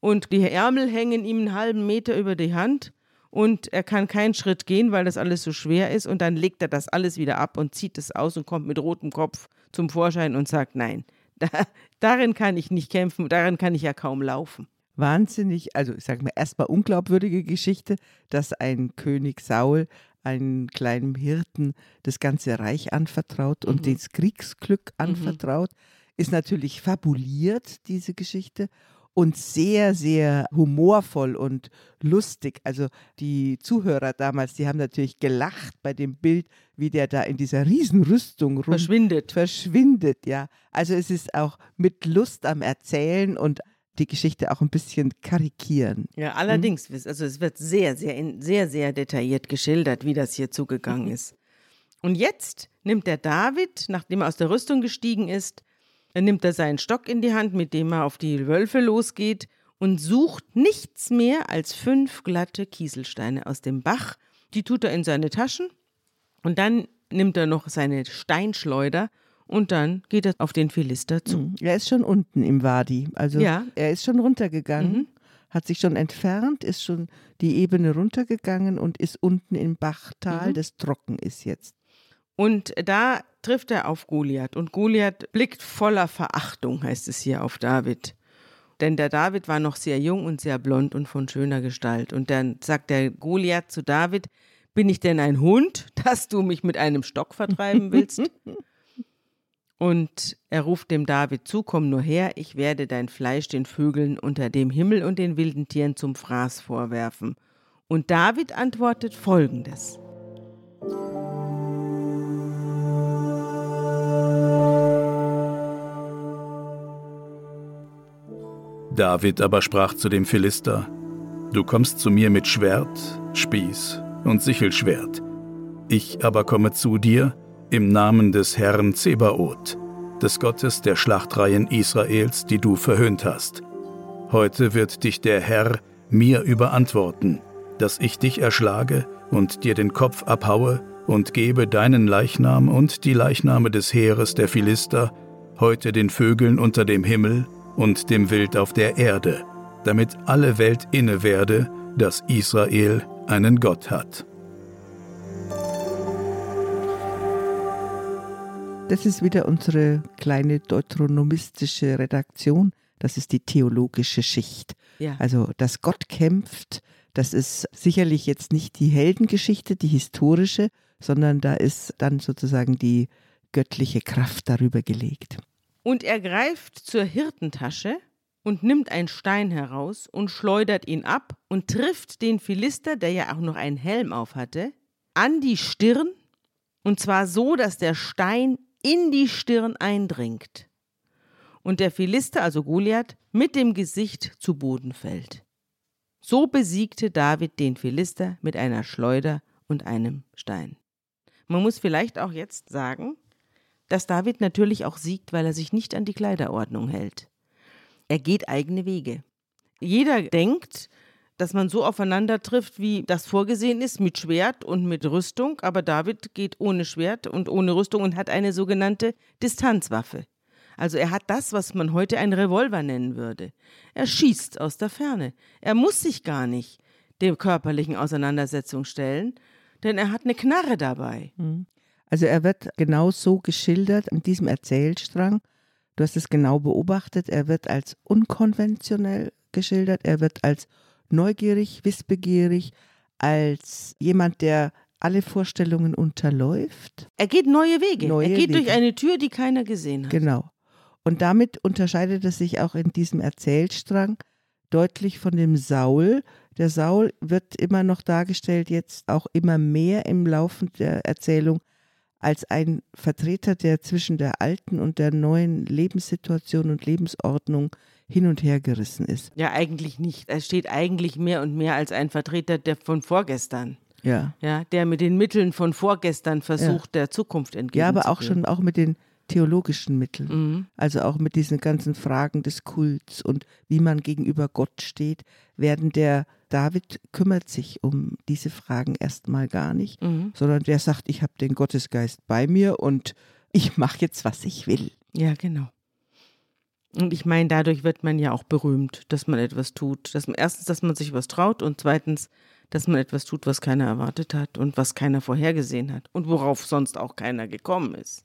Und die Ärmel hängen ihm einen halben Meter über die Hand, und er kann keinen Schritt gehen, weil das alles so schwer ist, und dann legt er das alles wieder ab und zieht es aus und kommt mit rotem Kopf zum Vorschein und sagt, nein, da, darin kann ich nicht kämpfen, darin kann ich ja kaum laufen. Wahnsinnig, also ich sage mal erstmal unglaubwürdige Geschichte, dass ein König Saul einem kleinen Hirten das ganze Reich anvertraut und das Kriegsglück anvertraut, ist natürlich fabuliert, diese Geschichte. Und sehr, sehr humorvoll und lustig. Also die Zuhörer damals, die haben natürlich gelacht bei dem Bild, wie der da in dieser Riesenrüstung rum Verschwindet. verschwindet, ja. Also es ist auch mit Lust am Erzählen und die Geschichte auch ein bisschen karikieren. Ja, allerdings, also es wird sehr, sehr, in- sehr, sehr detailliert geschildert, wie das hier zugegangen ist. Und jetzt nimmt der David, nachdem er aus der Rüstung gestiegen ist, dann nimmt er seinen Stock in die Hand, mit dem er auf die Wölfe losgeht und sucht nichts mehr als fünf glatte Kieselsteine aus dem Bach. Die tut er in seine Taschen und dann nimmt er noch seine Steinschleuder und dann geht er auf den Philister zu. Er ist schon unten im Wadi. Also Ja. er ist schon runtergegangen, hat sich schon entfernt, ist schon die Ebene runtergegangen und ist unten im Bachtal, Mhm. das trocken ist jetzt. Und da trifft er auf Goliath. Und Goliath blickt voller Verachtung, heißt es hier, auf David. Denn der David war noch sehr jung und sehr blond und von schöner Gestalt. Und dann sagt der Goliath zu David: Bin ich denn ein Hund, dass du mich mit einem Stock vertreiben willst? und er ruft dem David zu: Komm nur her, ich werde dein Fleisch den Vögeln unter dem Himmel und den wilden Tieren zum Fraß vorwerfen. Und David antwortet folgendes. David aber sprach zu dem Philister, Du kommst zu mir mit Schwert, Spieß und Sichelschwert. Ich aber komme zu dir im Namen des Herrn Zebaoth, des Gottes der Schlachtreihen Israels, die du verhöhnt hast. Heute wird dich der Herr mir überantworten, dass ich dich erschlage und dir den Kopf abhaue und gebe deinen Leichnam und die Leichname des Heeres der Philister heute den Vögeln unter dem Himmel und dem Wild auf der Erde, damit alle Welt inne werde, dass Israel einen Gott hat. Das ist wieder unsere kleine deuteronomistische Redaktion. Das ist die theologische Schicht. Ja. Also, dass Gott kämpft, das ist sicherlich jetzt nicht die Heldengeschichte, die historische, sondern da ist dann sozusagen die göttliche Kraft darüber gelegt. Und er greift zur Hirtentasche und nimmt einen Stein heraus und schleudert ihn ab und trifft den Philister, der ja auch noch einen Helm auf hatte, an die Stirn, und zwar so, dass der Stein in die Stirn eindringt. Und der Philister, also Goliath, mit dem Gesicht zu Boden fällt. So besiegte David den Philister mit einer Schleuder und einem Stein. Man muss vielleicht auch jetzt sagen, dass David natürlich auch siegt, weil er sich nicht an die Kleiderordnung hält. Er geht eigene Wege. Jeder denkt, dass man so aufeinander trifft, wie das vorgesehen ist, mit Schwert und mit Rüstung, aber David geht ohne Schwert und ohne Rüstung und hat eine sogenannte Distanzwaffe. Also er hat das, was man heute ein Revolver nennen würde. Er schießt aus der Ferne. Er muss sich gar nicht der körperlichen Auseinandersetzung stellen, denn er hat eine Knarre dabei. Also er wird genau so geschildert in diesem Erzählstrang. Du hast es genau beobachtet. Er wird als unkonventionell geschildert. Er wird als neugierig, wissbegierig, als jemand, der alle Vorstellungen unterläuft. Er geht neue Wege. Neue er geht Wege. durch eine Tür, die keiner gesehen hat. Genau. Und damit unterscheidet er sich auch in diesem Erzählstrang deutlich von dem Saul. Der Saul wird immer noch dargestellt, jetzt auch immer mehr im Laufe der Erzählung, als ein Vertreter, der zwischen der alten und der neuen Lebenssituation und Lebensordnung hin und her gerissen ist. Ja, eigentlich nicht. Er steht eigentlich mehr und mehr als ein Vertreter der von vorgestern. Ja. Ja, der mit den Mitteln von vorgestern versucht, der Zukunft Ja, entgegenzugehen. aber auch schon auch mit den theologischen Mitteln. Mhm. Also auch mit diesen ganzen Fragen des Kults und wie man gegenüber Gott steht, werden der David kümmert sich um diese Fragen erstmal gar nicht, Mhm. sondern der sagt, ich habe den Gottesgeist bei mir und ich mache jetzt, was ich will. Ja, genau. Und ich meine, dadurch wird man ja auch berühmt, dass man etwas tut. Dass man, erstens, dass man sich was traut und zweitens, dass man etwas tut, was keiner erwartet hat und was keiner vorhergesehen hat und worauf sonst auch keiner gekommen ist.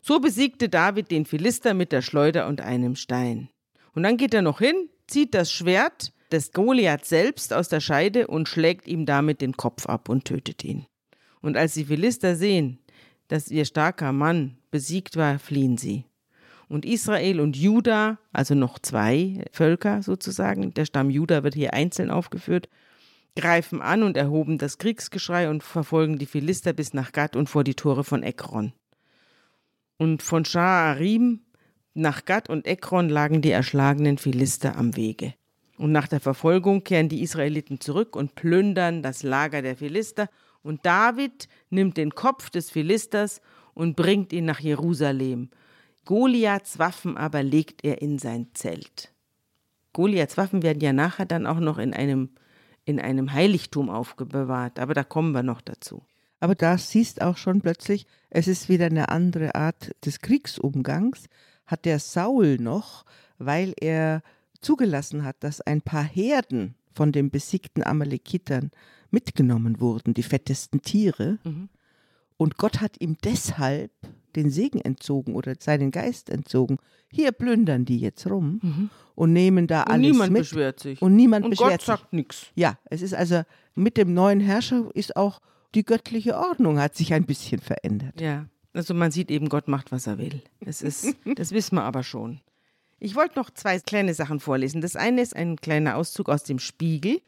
So besiegte David den Philister mit der Schleuder und einem Stein. Und dann geht er noch hin, zieht das Schwert des Goliath selbst aus der Scheide und schlägt ihm damit den Kopf ab und tötet ihn. Und als die Philister sehen, dass ihr starker Mann besiegt war, fliehen sie. Und Israel und Juda, also noch zwei Völker sozusagen, der Stamm Juda wird hier einzeln aufgeführt, greifen an und erhoben das Kriegsgeschrei und verfolgen die Philister bis nach Gad und vor die Tore von Ekron. Und von Sha'arim nach Gad und Ekron lagen die erschlagenen Philister am Wege. Und nach der Verfolgung kehren die Israeliten zurück und plündern das Lager der Philister. Und David nimmt den Kopf des Philisters und bringt ihn nach Jerusalem. Goliaths Waffen aber legt er in sein Zelt. Goliaths Waffen werden ja nachher dann auch noch in einem, in einem Heiligtum aufbewahrt, aber da kommen wir noch dazu. Aber da siehst auch schon plötzlich, es ist wieder eine andere Art des Kriegsumgangs, hat der Saul noch, weil er zugelassen hat, dass ein paar Herden von den besiegten Amalekitern mitgenommen wurden, die fettesten Tiere. Mhm. Und Gott hat ihm deshalb den Segen entzogen oder seinen Geist entzogen. Hier plündern die jetzt rum und nehmen da Und alles niemand mit. beschwert sich. Und niemand Und beschwert Gott sich. sagt nichts. Ja, es ist also mit dem neuen Herrscher ist auch die göttliche Ordnung hat sich ein bisschen verändert. Ja, also man sieht eben, Gott macht, was er will. Das ist, das wissen wir aber schon. Ich wollte noch zwei kleine Sachen vorlesen. Das eine ist ein kleiner Auszug aus dem Spiegel.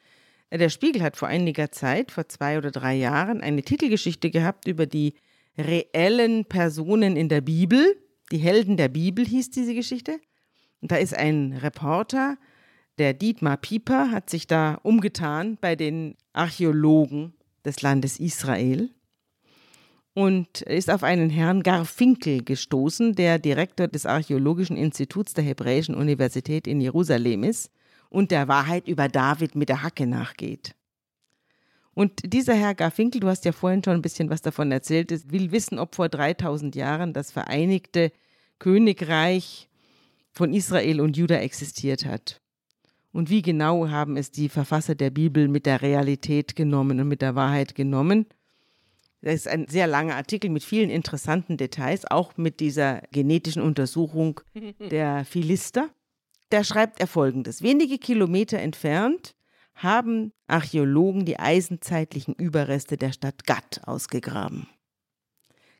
Der Spiegel hat vor einiger Zeit, vor zwei oder drei Jahren, eine Titelgeschichte gehabt über die reellen Personen in der Bibel. Die Helden der Bibel hieß diese Geschichte. Und da ist ein Reporter, der Dietmar Pieper, hat sich da umgetan bei den Archäologen des Landes Israel und ist auf einen Herrn Garfinkel gestoßen, der Direktor des Archäologischen Instituts der Hebräischen Universität in Jerusalem ist und der Wahrheit über David mit der Hacke nachgeht. Und dieser Herr Garfinkel, du hast ja vorhin schon ein bisschen was davon erzählt, will wissen, ob vor 3000 Jahren das Vereinigte Königreich von Israel und Juda existiert hat. Und wie genau haben es die Verfasser der Bibel mit der Realität genommen und mit der Wahrheit genommen? Das ist ein sehr langer Artikel mit vielen interessanten Details, auch mit dieser genetischen Untersuchung der Philister. Da schreibt er folgendes: Wenige Kilometer entfernt haben Archäologen die eisenzeitlichen Überreste der Stadt Gad ausgegraben.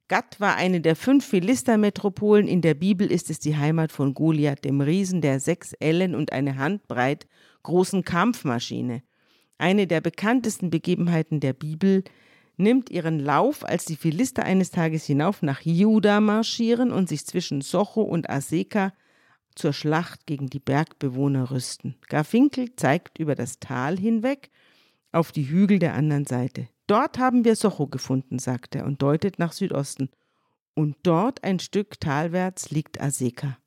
Gad war eine der fünf Philistermetropolen. In der Bibel ist es die Heimat von Goliath, dem Riesen der sechs Ellen und eine Handbreit großen Kampfmaschine. Eine der bekanntesten Begebenheiten der Bibel nimmt ihren Lauf, als die Philister eines Tages hinauf nach Juda marschieren und sich zwischen Socho und Aseka zur Schlacht gegen die Bergbewohner rüsten. Garfinkel zeigt über das Tal hinweg auf die Hügel der anderen Seite. Dort haben wir Socho gefunden, sagt er und deutet nach Südosten. Und dort ein Stück talwärts liegt Aseka.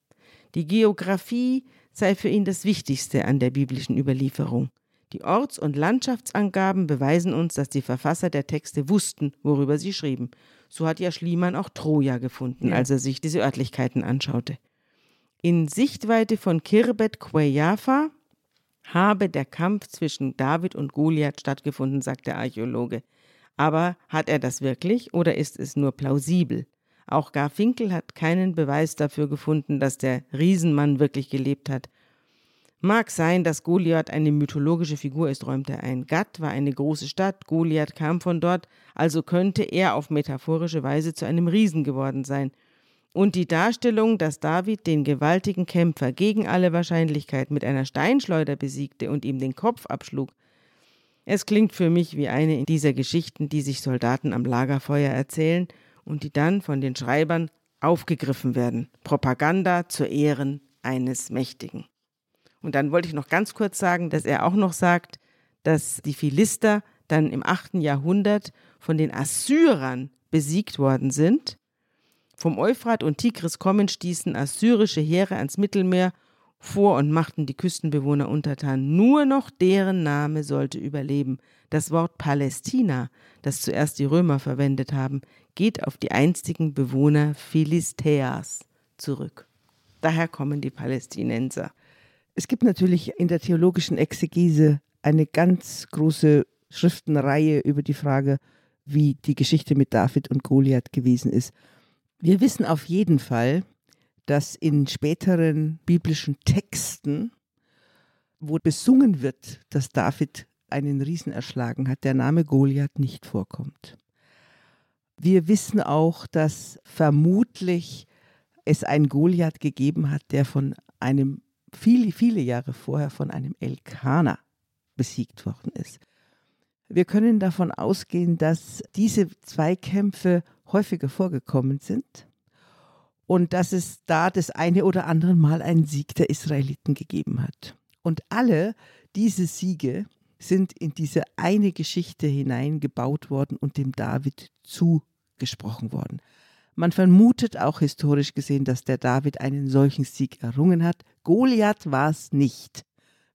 Die Geographie sei für ihn das Wichtigste an der biblischen Überlieferung. Die Orts- und Landschaftsangaben beweisen uns, dass die Verfasser der Texte wussten, worüber sie schrieben. So hat ja Schliemann auch Troja gefunden, Ja. als er sich diese Örtlichkeiten anschaute. In Sichtweite von Kirbet Quejafa habe der Kampf zwischen David und Goliath stattgefunden, sagt der Archäologe. Aber hat er das wirklich oder ist es nur plausibel? Auch Garfinkel hat keinen Beweis dafür gefunden, dass der Riesenmann wirklich gelebt hat. Mag sein, dass Goliath eine mythologische Figur ist, räumt er ein. Gad war eine große Stadt, Goliath kam von dort, also könnte er auf metaphorische Weise zu einem Riesen geworden sein. Und die Darstellung, dass David den gewaltigen Kämpfer gegen alle Wahrscheinlichkeit mit einer Steinschleuder besiegte und ihm den Kopf abschlug, es klingt für mich wie eine dieser Geschichten, die sich Soldaten am Lagerfeuer erzählen und die dann von den Schreibern aufgegriffen werden. Propaganda zu Ehren eines Mächtigen. Und dann wollte ich noch ganz kurz sagen, dass er auch noch sagt, dass die Philister dann im 8. Jahrhundert von den Assyrern besiegt worden sind. Vom Euphrat und Tigris kommen stießen assyrische Heere ans Mittelmeer vor und machten die Küstenbewohner untertan. Nur noch deren Name sollte überleben. Das Wort Palästina, das zuerst die Römer verwendet haben, geht auf die einstigen Bewohner Philistäas zurück. Daher kommen die Palästinenser. Es gibt natürlich in der theologischen Exegese eine ganz große Schriftenreihe über die Frage, wie die Geschichte mit David und Goliath gewesen ist. Wir wissen auf jeden Fall, dass in späteren biblischen Texten, wo besungen wird, dass David einen Riesen erschlagen hat, der Name Goliath nicht vorkommt. Wir wissen auch, dass vermutlich es einen Goliath gegeben hat, der von einem viele, viele Jahre vorher von einem Elkaner besiegt worden ist. Wir können davon ausgehen, dass diese Zweikämpfe häufiger vorgekommen sind und dass es da das eine oder andere Mal einen Sieg der Israeliten gegeben hat. Und alle diese Siege sind in diese eine Geschichte hineingebaut worden und dem David zugesprochen worden. Man vermutet auch historisch gesehen, dass der David einen solchen Sieg errungen hat. Goliath war es nicht.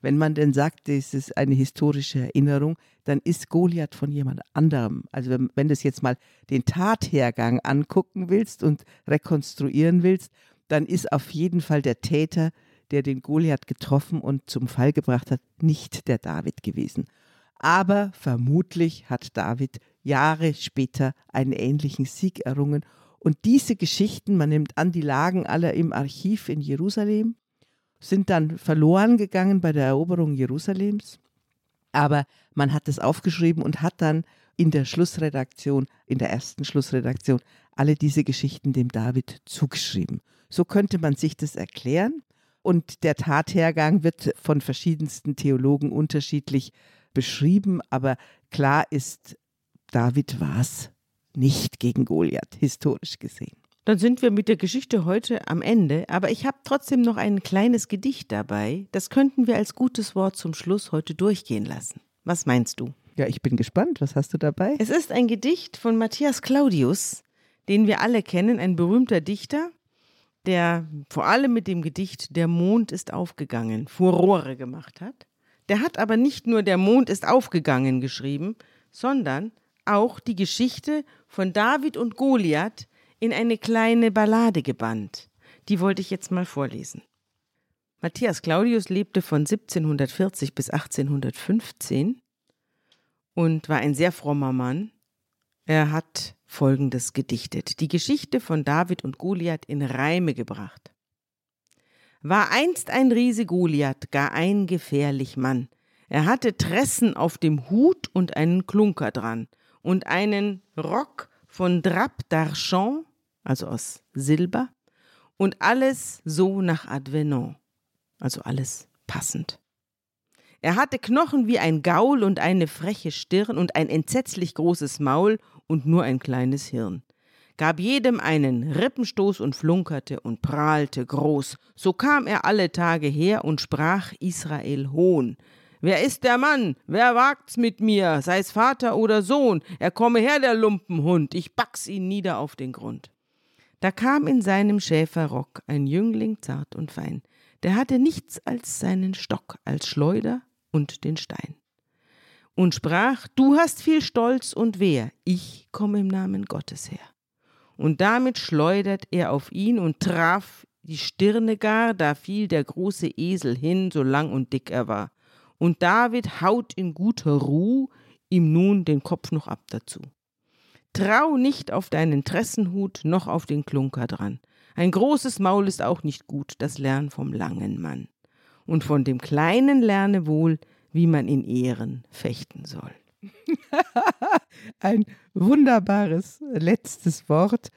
Wenn man denn sagt, es ist eine historische Erinnerung, dann ist Goliath von jemand anderem. Also wenn, wenn du jetzt mal den Tathergang angucken willst und rekonstruieren willst, dann ist auf jeden Fall der Täter der den Goliath getroffen und zum Fall gebracht hat, nicht der David gewesen. Aber vermutlich hat David Jahre später einen ähnlichen Sieg errungen. Und diese Geschichten, man nimmt an, die lagen alle im Archiv in Jerusalem, sind dann verloren gegangen bei der Eroberung Jerusalems. Aber man hat es aufgeschrieben und hat dann in der Schlussredaktion, in der ersten Schlussredaktion, alle diese Geschichten dem David zugeschrieben. So könnte man sich das erklären. Und der Tathergang wird von verschiedensten Theologen unterschiedlich beschrieben, aber klar ist, David war es nicht gegen Goliath, historisch gesehen. Dann sind wir mit der Geschichte heute am Ende, aber ich habe trotzdem noch ein kleines Gedicht dabei. Das könnten wir als gutes Wort zum Schluss heute durchgehen lassen. Was meinst du? Ja, ich bin gespannt. Was hast du dabei? Es ist ein Gedicht von Matthias Claudius, den wir alle kennen, ein berühmter Dichter, der vor allem mit dem Gedicht Der Mond ist aufgegangen Furore gemacht hat. Der hat aber nicht nur Der Mond ist aufgegangen geschrieben, sondern auch die Geschichte von David und Goliath in eine kleine Ballade gebannt. Die wollte ich jetzt mal vorlesen. Matthias Claudius lebte von 1740 bis 1815 und war ein sehr frommer Mann. Er hat Folgendes gedichtet. Die Geschichte von David und Goliath in Reime gebracht. War einst ein Riese Goliath, gar ein gefährlich Mann. Er hatte Tressen auf dem Hut und einen Klunker dran und einen Rock von Drap d'Argent, also aus Silber, und alles so nach Advenant, also alles passend. Er hatte Knochen wie ein Gaul und eine freche Stirn und ein entsetzlich großes Maul und nur ein kleines Hirn. Gab jedem einen Rippenstoß und flunkerte und prahlte groß. So kam er alle Tage her und sprach Israel Hohn. Wer ist der Mann? Wer wagt's mit mir? Sei's Vater oder Sohn? Er komme her, der Lumpenhund. Ich back's ihn nieder auf den Grund. Da kam in seinem Schäferrock ein Jüngling zart und fein. Der hatte nichts als seinen Stock als Schleuder und den Stein. Und sprach, du hast viel Stolz und Wehr, ich komme im Namen Gottes her. Und damit schleudert er auf ihn und traf die Stirne gar, da fiel der große Esel hin, so lang und dick er war. Und David haut in guter Ruh ihm nun den Kopf noch ab dazu. Trau nicht auf deinen Tressenhut, noch auf den Klunker dran. Ein großes Maul ist auch nicht gut, das lern vom langen Mann und von dem Kleinen lerne wohl, wie man in Ehren fechten soll. Ein wunderbares letztes Wort.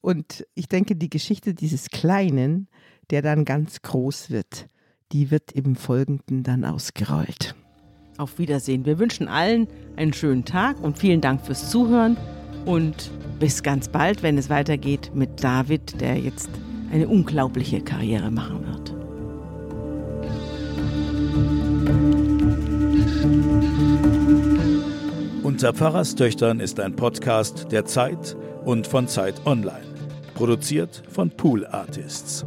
Und ich denke, die Geschichte dieses Kleinen, der dann ganz groß wird, die wird im Folgenden dann ausgerollt. Auf Wiedersehen. Wir wünschen allen einen schönen Tag und vielen Dank fürs Zuhören. Und bis ganz bald, wenn es weitergeht mit David, der jetzt eine unglaubliche Karriere machen wird. Unter Pfarrerstöchtern ist ein Podcast der Zeit und von Zeit Online. Produziert von Pool Artists.